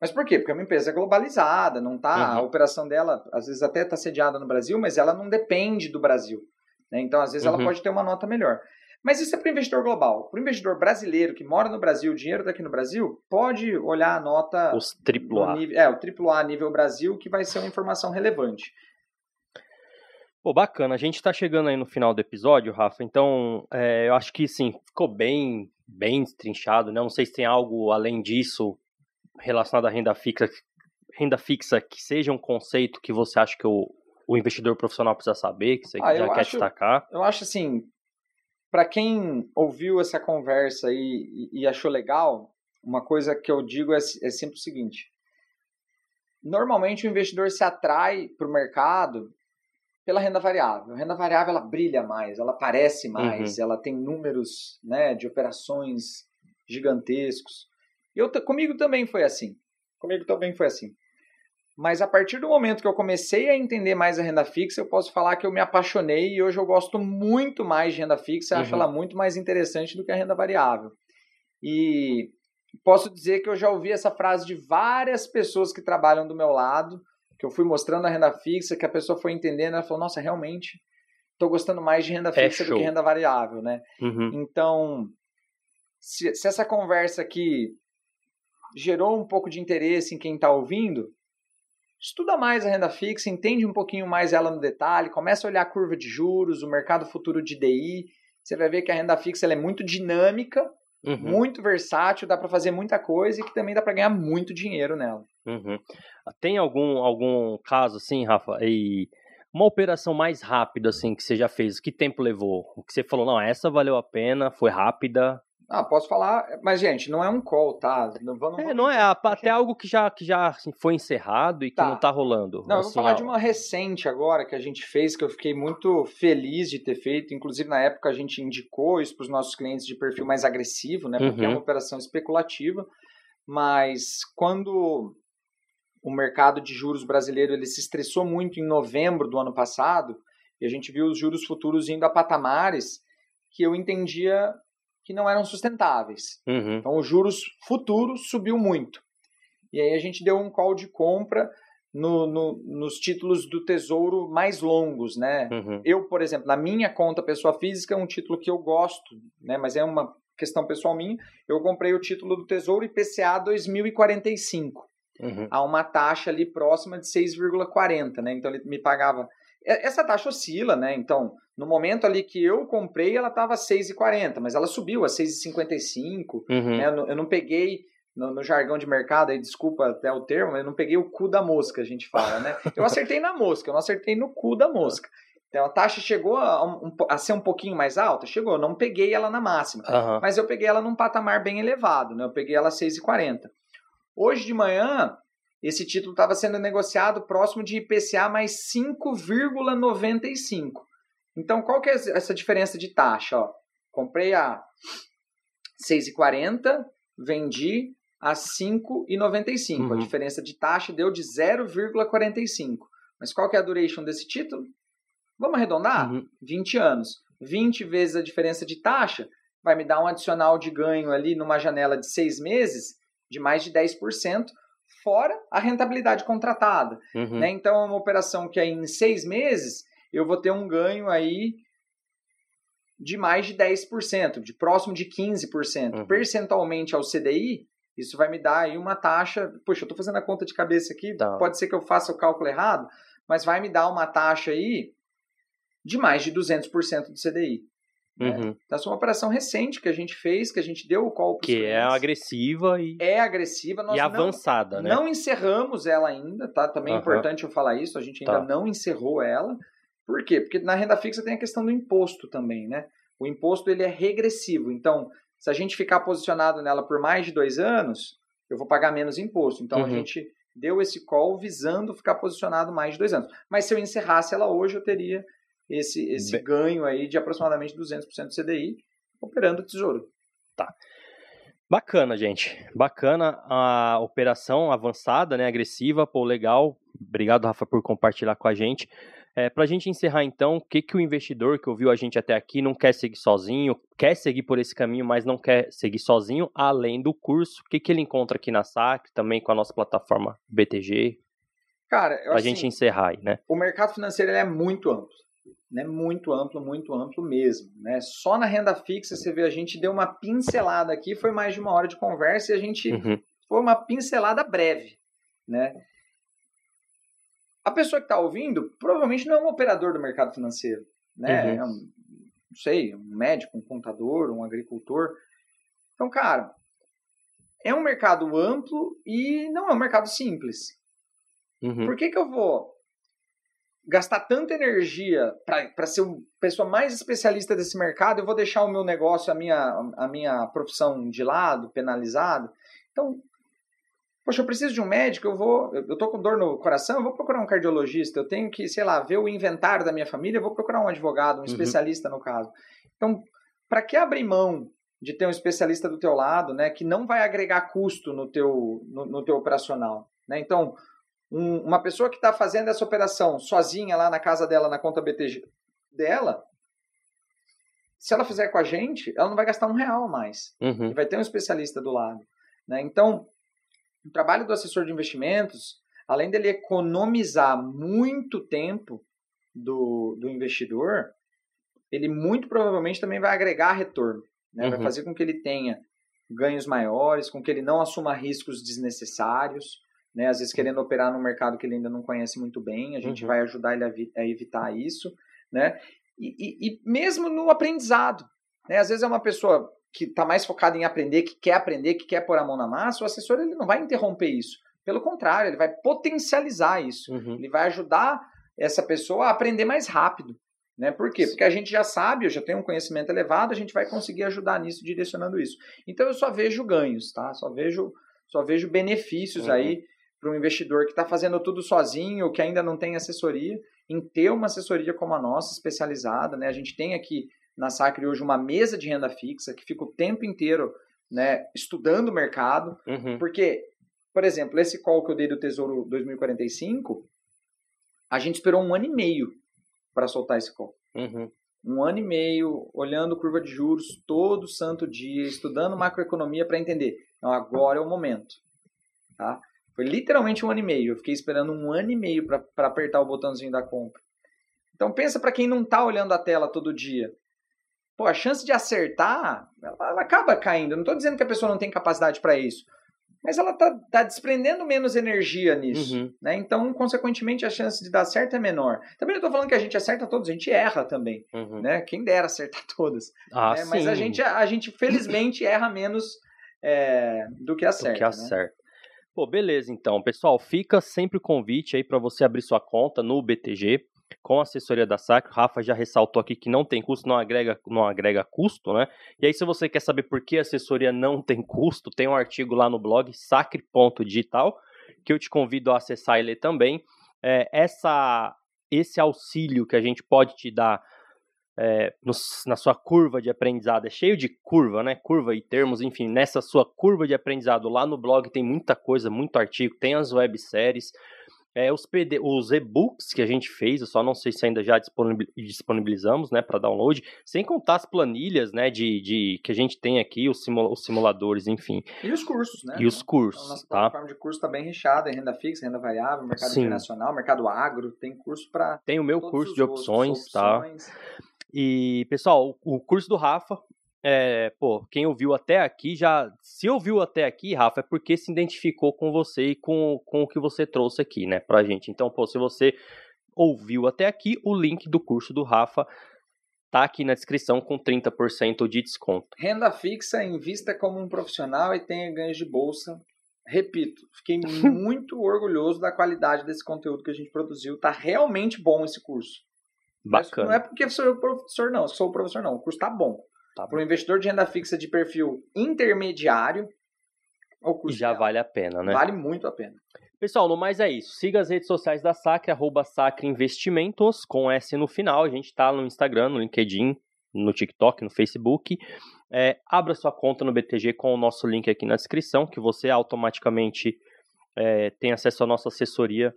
Mas por quê? Porque é uma empresa globalizada, não tá, uhum. a operação dela às vezes até está sediada no Brasil, mas ela não depende do Brasil. Né? Então, às vezes, uhum. ela pode ter uma nota melhor. Mas isso é para o investidor global. Para o investidor brasileiro que mora no Brasil, o dinheiro daqui no Brasil, pode olhar a nota. Os AAA. Nível, é, o AAA nível Brasil, que vai ser uma informação relevante. Pô, bacana. A gente está chegando aí no final do episódio, Rafa. Então, é, eu acho que sim, ficou bem, bem destrinchado. Né? Não sei se tem algo além disso relacionado à renda fixa, renda fixa que seja um conceito que você acha que o, o investidor profissional precisa saber, que você ah, já quer acho, destacar. Eu acho assim, para quem ouviu essa conversa e, e, achou legal, uma coisa que eu digo é, é sempre o seguinte: normalmente o investidor se atrai para o mercado pela renda variável. A renda variável ela brilha mais, ela aparece mais, uhum. ela tem números né, de operações gigantescos. Eu, comigo também foi assim. Comigo também foi assim. Mas a partir do momento que eu comecei a entender mais a renda fixa, eu posso falar que eu me apaixonei e hoje eu gosto muito mais de renda fixa, uhum. acho ela muito mais interessante do que a renda variável. E posso dizer que eu já ouvi essa frase de várias pessoas que trabalham do meu lado, que eu fui mostrando a renda fixa, que a pessoa foi entendendo, ela falou: "Nossa, realmente estou gostando mais de renda é fixa é do que renda variável, né?" Uhum. Então, se, se essa conversa aqui gerou um pouco de interesse em quem está ouvindo, estuda mais a renda fixa, entende um pouquinho mais ela no detalhe, começa a olhar a curva de juros, o mercado futuro de DI, você vai ver que a renda fixa é muito dinâmica, uhum. muito versátil, dá para fazer muita coisa e que também dá para ganhar muito dinheiro nela. Uhum. Tem algum, algum caso assim, Rafa, e uma operação mais rápida assim que você já fez? Que tempo levou? O que você falou, não, essa valeu a pena, foi rápida, ah, posso falar, mas gente, não é um call, tá? Não, vamos, é, não é, até algo que já, que já assim, foi encerrado e que tá. não tá rolando. Não, assim, eu vou falar de uma recente agora que a gente fez, que eu fiquei muito feliz de ter feito. Inclusive, na época, a gente indicou isso para os nossos clientes de perfil mais agressivo, né? Porque uhum. é uma operação especulativa. Mas quando o mercado de juros brasileiro ele se estressou muito em novembro do ano passado, e a gente viu os juros futuros indo a patamares que eu entendia que não eram sustentáveis. Uhum. Então, os juros futuros subiu muito. E aí a gente deu um call de compra no, no, nos títulos do Tesouro mais longos, né? Uhum. Eu, por exemplo, na minha conta pessoa física, é um título que eu gosto, né? Mas é uma questão pessoal minha. Eu comprei o título do Tesouro IPCA 2045. Uhum. A uma taxa ali próxima de 6,40, né? Então ele me pagava. Essa taxa oscila, né? Então, no momento ali que eu comprei, ela estava 6,40, mas ela subiu a 6,55. Uhum. Né? Eu, não, eu não peguei no, no, jargão de mercado, aí desculpa até o termo, mas eu não peguei o cu da mosca, a gente fala, né? Eu acertei na mosca, eu não acertei no cu da mosca. Então a taxa chegou a, um, a ser um pouquinho mais alta? Chegou, eu não peguei ela na máxima, Uhum. mas eu peguei ela num patamar bem elevado, né? Eu peguei ela a 6,40. Hoje de manhã, esse título estava sendo negociado próximo de IPCA mais 5,95. Então, qual que é essa diferença de taxa? Ó, comprei a 6,40, vendi a 5,95. Uhum. A diferença de taxa deu de 0,45. Mas qual que é a duration desse título? Vamos arredondar? Uhum. 20 anos. 20 vezes a diferença de taxa vai me dar um adicional de ganho ali numa janela de 6 meses de mais de 10%, fora a rentabilidade contratada. Uhum. Né? Então, é uma operação que aí em 6 meses eu vou ter um ganho aí de mais de 10%, de próximo de 15%. Uhum. Percentualmente ao CDI, isso vai me dar aí uma taxa. Poxa, eu estou fazendo a conta de cabeça aqui, Tá. pode ser que eu faça o cálculo errado, mas vai me dar uma taxa aí de mais de 200% do CDI. Né? Uhum. Então, essa é uma operação recente que a gente fez, que a gente deu o call Que é clientes. agressiva e, É agressiva. Nós e não- avançada, né? não encerramos ela ainda, tá? Também é Aham. importante eu falar isso, a gente ainda Tá. não encerrou ela. Por quê? Porque na renda fixa tem a questão do imposto também, né? O imposto ele é regressivo, então se a gente ficar posicionado nela por mais de dois anos, eu vou pagar menos imposto. Então a Uhum. gente deu esse call visando ficar posicionado mais de dois anos. Mas se eu encerrasse ela hoje, eu teria esse, esse Bem- ganho aí de aproximadamente 200% do CDI operando o tesouro. Bacana, gente. Bacana a operação avançada, né? Agressiva, pô, legal. Obrigado, Rafa, por compartilhar com a gente. É, Para a gente encerrar, então, o que, que o investidor que ouviu a gente até aqui não quer seguir sozinho, quer seguir por esse caminho, mas não quer seguir sozinho, além do curso, o que, que ele encontra aqui na SAC, também com a nossa plataforma BTG, Cara, eu para a assim, gente encerrar aí, né? o mercado financeiro é muito amplo, né? Muito amplo, muito amplo mesmo, né? Só na renda fixa você vê a gente deu uma pincelada aqui, foi mais de uma hora de conversa e a gente Uhum, foi uma pincelada breve, né? A pessoa que está ouvindo provavelmente não é um operador do mercado financeiro, né? Uhum. É um, não sei, um médico, um contador, um agricultor. Então, cara, é um mercado amplo e não é um mercado simples. uhum, Por que, que eu vou gastar tanta energia para ser uma pessoa mais especialista desse mercado? Eu vou deixar o meu negócio, a minha, a minha profissão de lado, penalizado? Então, poxa, eu preciso de um médico, eu vou, eu tô com dor no coração, eu vou procurar um cardiologista, eu tenho que, sei lá, ver o inventário da minha família, eu vou procurar um advogado, um especialista no caso. Então, para que abrir mão de ter um especialista do teu lado, né, que não vai agregar custo no teu, no, no teu operacional, né? Então, um- uma pessoa que está fazendo essa operação sozinha lá na casa dela, na conta BTG dela, se ela fizer com a gente, ela não vai gastar um real mais. uhum, vai ter um especialista do lado. Né? Então, o trabalho do assessor de investimentos, além dele economizar muito tempo do, do investidor, ele muito provavelmente também vai agregar retorno. Né? Vai Uhum. fazer com que ele tenha ganhos maiores, com que ele não assuma riscos desnecessários. Né? Às vezes querendo operar num mercado que ele ainda não conhece muito bem, a gente Uhum. vai ajudar ele a, vi- a evitar isso. Né? E, e- e mesmo no aprendizado. Né? Às vezes é uma pessoa que está mais focada em aprender, que quer aprender, que quer pôr a mão na massa, o assessor ele não vai interromper isso. Pelo contrário, ele vai potencializar isso. uhum. Ele vai ajudar essa pessoa a aprender mais rápido. Né? Por quê? Porque a gente já sabe, eu já tenho um conhecimento elevado, a gente vai conseguir ajudar nisso, direcionando isso. Então eu só vejo ganhos, tá? Só vejo, só vejo benefícios Uhum. aí para um investidor que está fazendo tudo sozinho, que ainda não tem assessoria, em ter uma assessoria como a nossa, especializada. Né? A gente tem aqui na Sacre hoje uma mesa de renda fixa que fica o tempo inteiro né, estudando o mercado, Uhum. porque, por exemplo, esse call que eu dei do Tesouro 2045, a gente esperou um ano e meio para soltar esse call. Uhum. Um ano e meio olhando curva de juros todo santo dia, estudando macroeconomia para entender. Não, agora é o momento. Tá? Foi literalmente um ano e meio. Eu fiquei esperando um ano e meio para apertar o botãozinho da compra. Então pensa para quem não está olhando a tela todo dia. Pô, a chance de acertar, ela, ela acaba caindo. Eu não estou dizendo que a pessoa não tem capacidade para isso mas ela tá, tá desprendendo menos energia nisso, uhum. né? Então, consequentemente, a chance de dar certo é menor. Também não estou falando que a gente acerta todos, a gente erra também, uhum. né? Quem dera acertar todas. Ah, né? Mas a gente, a gente, felizmente, erra menos é, do que acerta. Do que acerta. Né? Pô, beleza, então. Pessoal, fica sempre o convite aí para você abrir sua conta no BTG com a assessoria da SAC. O Rafa já ressaltou aqui que não tem custo, não agrega, não agrega custo, né? E aí, se você quer saber por que a assessoria não tem custo, tem um artigo lá no blog sacre.digital, que eu te convido a acessar e ler também. É, essa, esse auxílio que a gente pode te dar é, no, na sua curva de aprendizado, é cheio de curva, né? Curva e termos, enfim, nessa sua curva de aprendizado lá no blog tem muita coisa, muito artigo, tem as webséries, é, os, PD, os e-books que a gente fez, eu só não sei se ainda já disponibilizamos, né, para download, sem contar as planilhas, né, de, de que a gente tem aqui, os, simula, os simuladores, enfim. E os cursos, né? E os cursos, então, nossa tá? plataforma de curso está bem recheada, em renda fixa, renda variável, mercado Sim. internacional, mercado agro, tem curso para Tem o meu curso de opções, tá? E, pessoal, o curso do Rafa, é, pô, quem ouviu até aqui já. Se ouviu até aqui, Rafa, é porque se identificou com você e com, com o que você trouxe aqui, né, pra gente. Então, pô, se você ouviu até aqui, o link do curso do Rafa tá aqui na descrição com 30% de desconto. Renda fixa, invista como um profissional e tenha ganhos de bolsa. Repito, fiquei muito orgulhoso da qualidade desse conteúdo que a gente produziu. Tá realmente bom esse curso. Bacana. Mas não é porque sou o professor, não. Sou o professor, não. O curso tá bom. Tá Para um investidor de renda fixa de perfil intermediário, o custo já vale a pena, né? Vale muito a pena. Pessoal, no mais é isso. Siga as redes sociais da Sacre, arroba Sacre Investimentos, com S no final. A gente está no Instagram, no LinkedIn, no TikTok, no Facebook. É, abra sua conta no BTG com o nosso link aqui na descrição, que você automaticamente é, tem acesso à nossa assessoria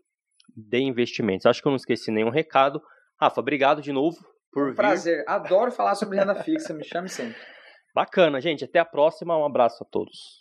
de investimentos. Acho que eu não esqueci nenhum recado. Rafa, obrigado de novo por um Prazer. Adoro falar sobre renda fixa. Me chame sempre. Bacana, gente. Até a próxima. Um abraço a todos.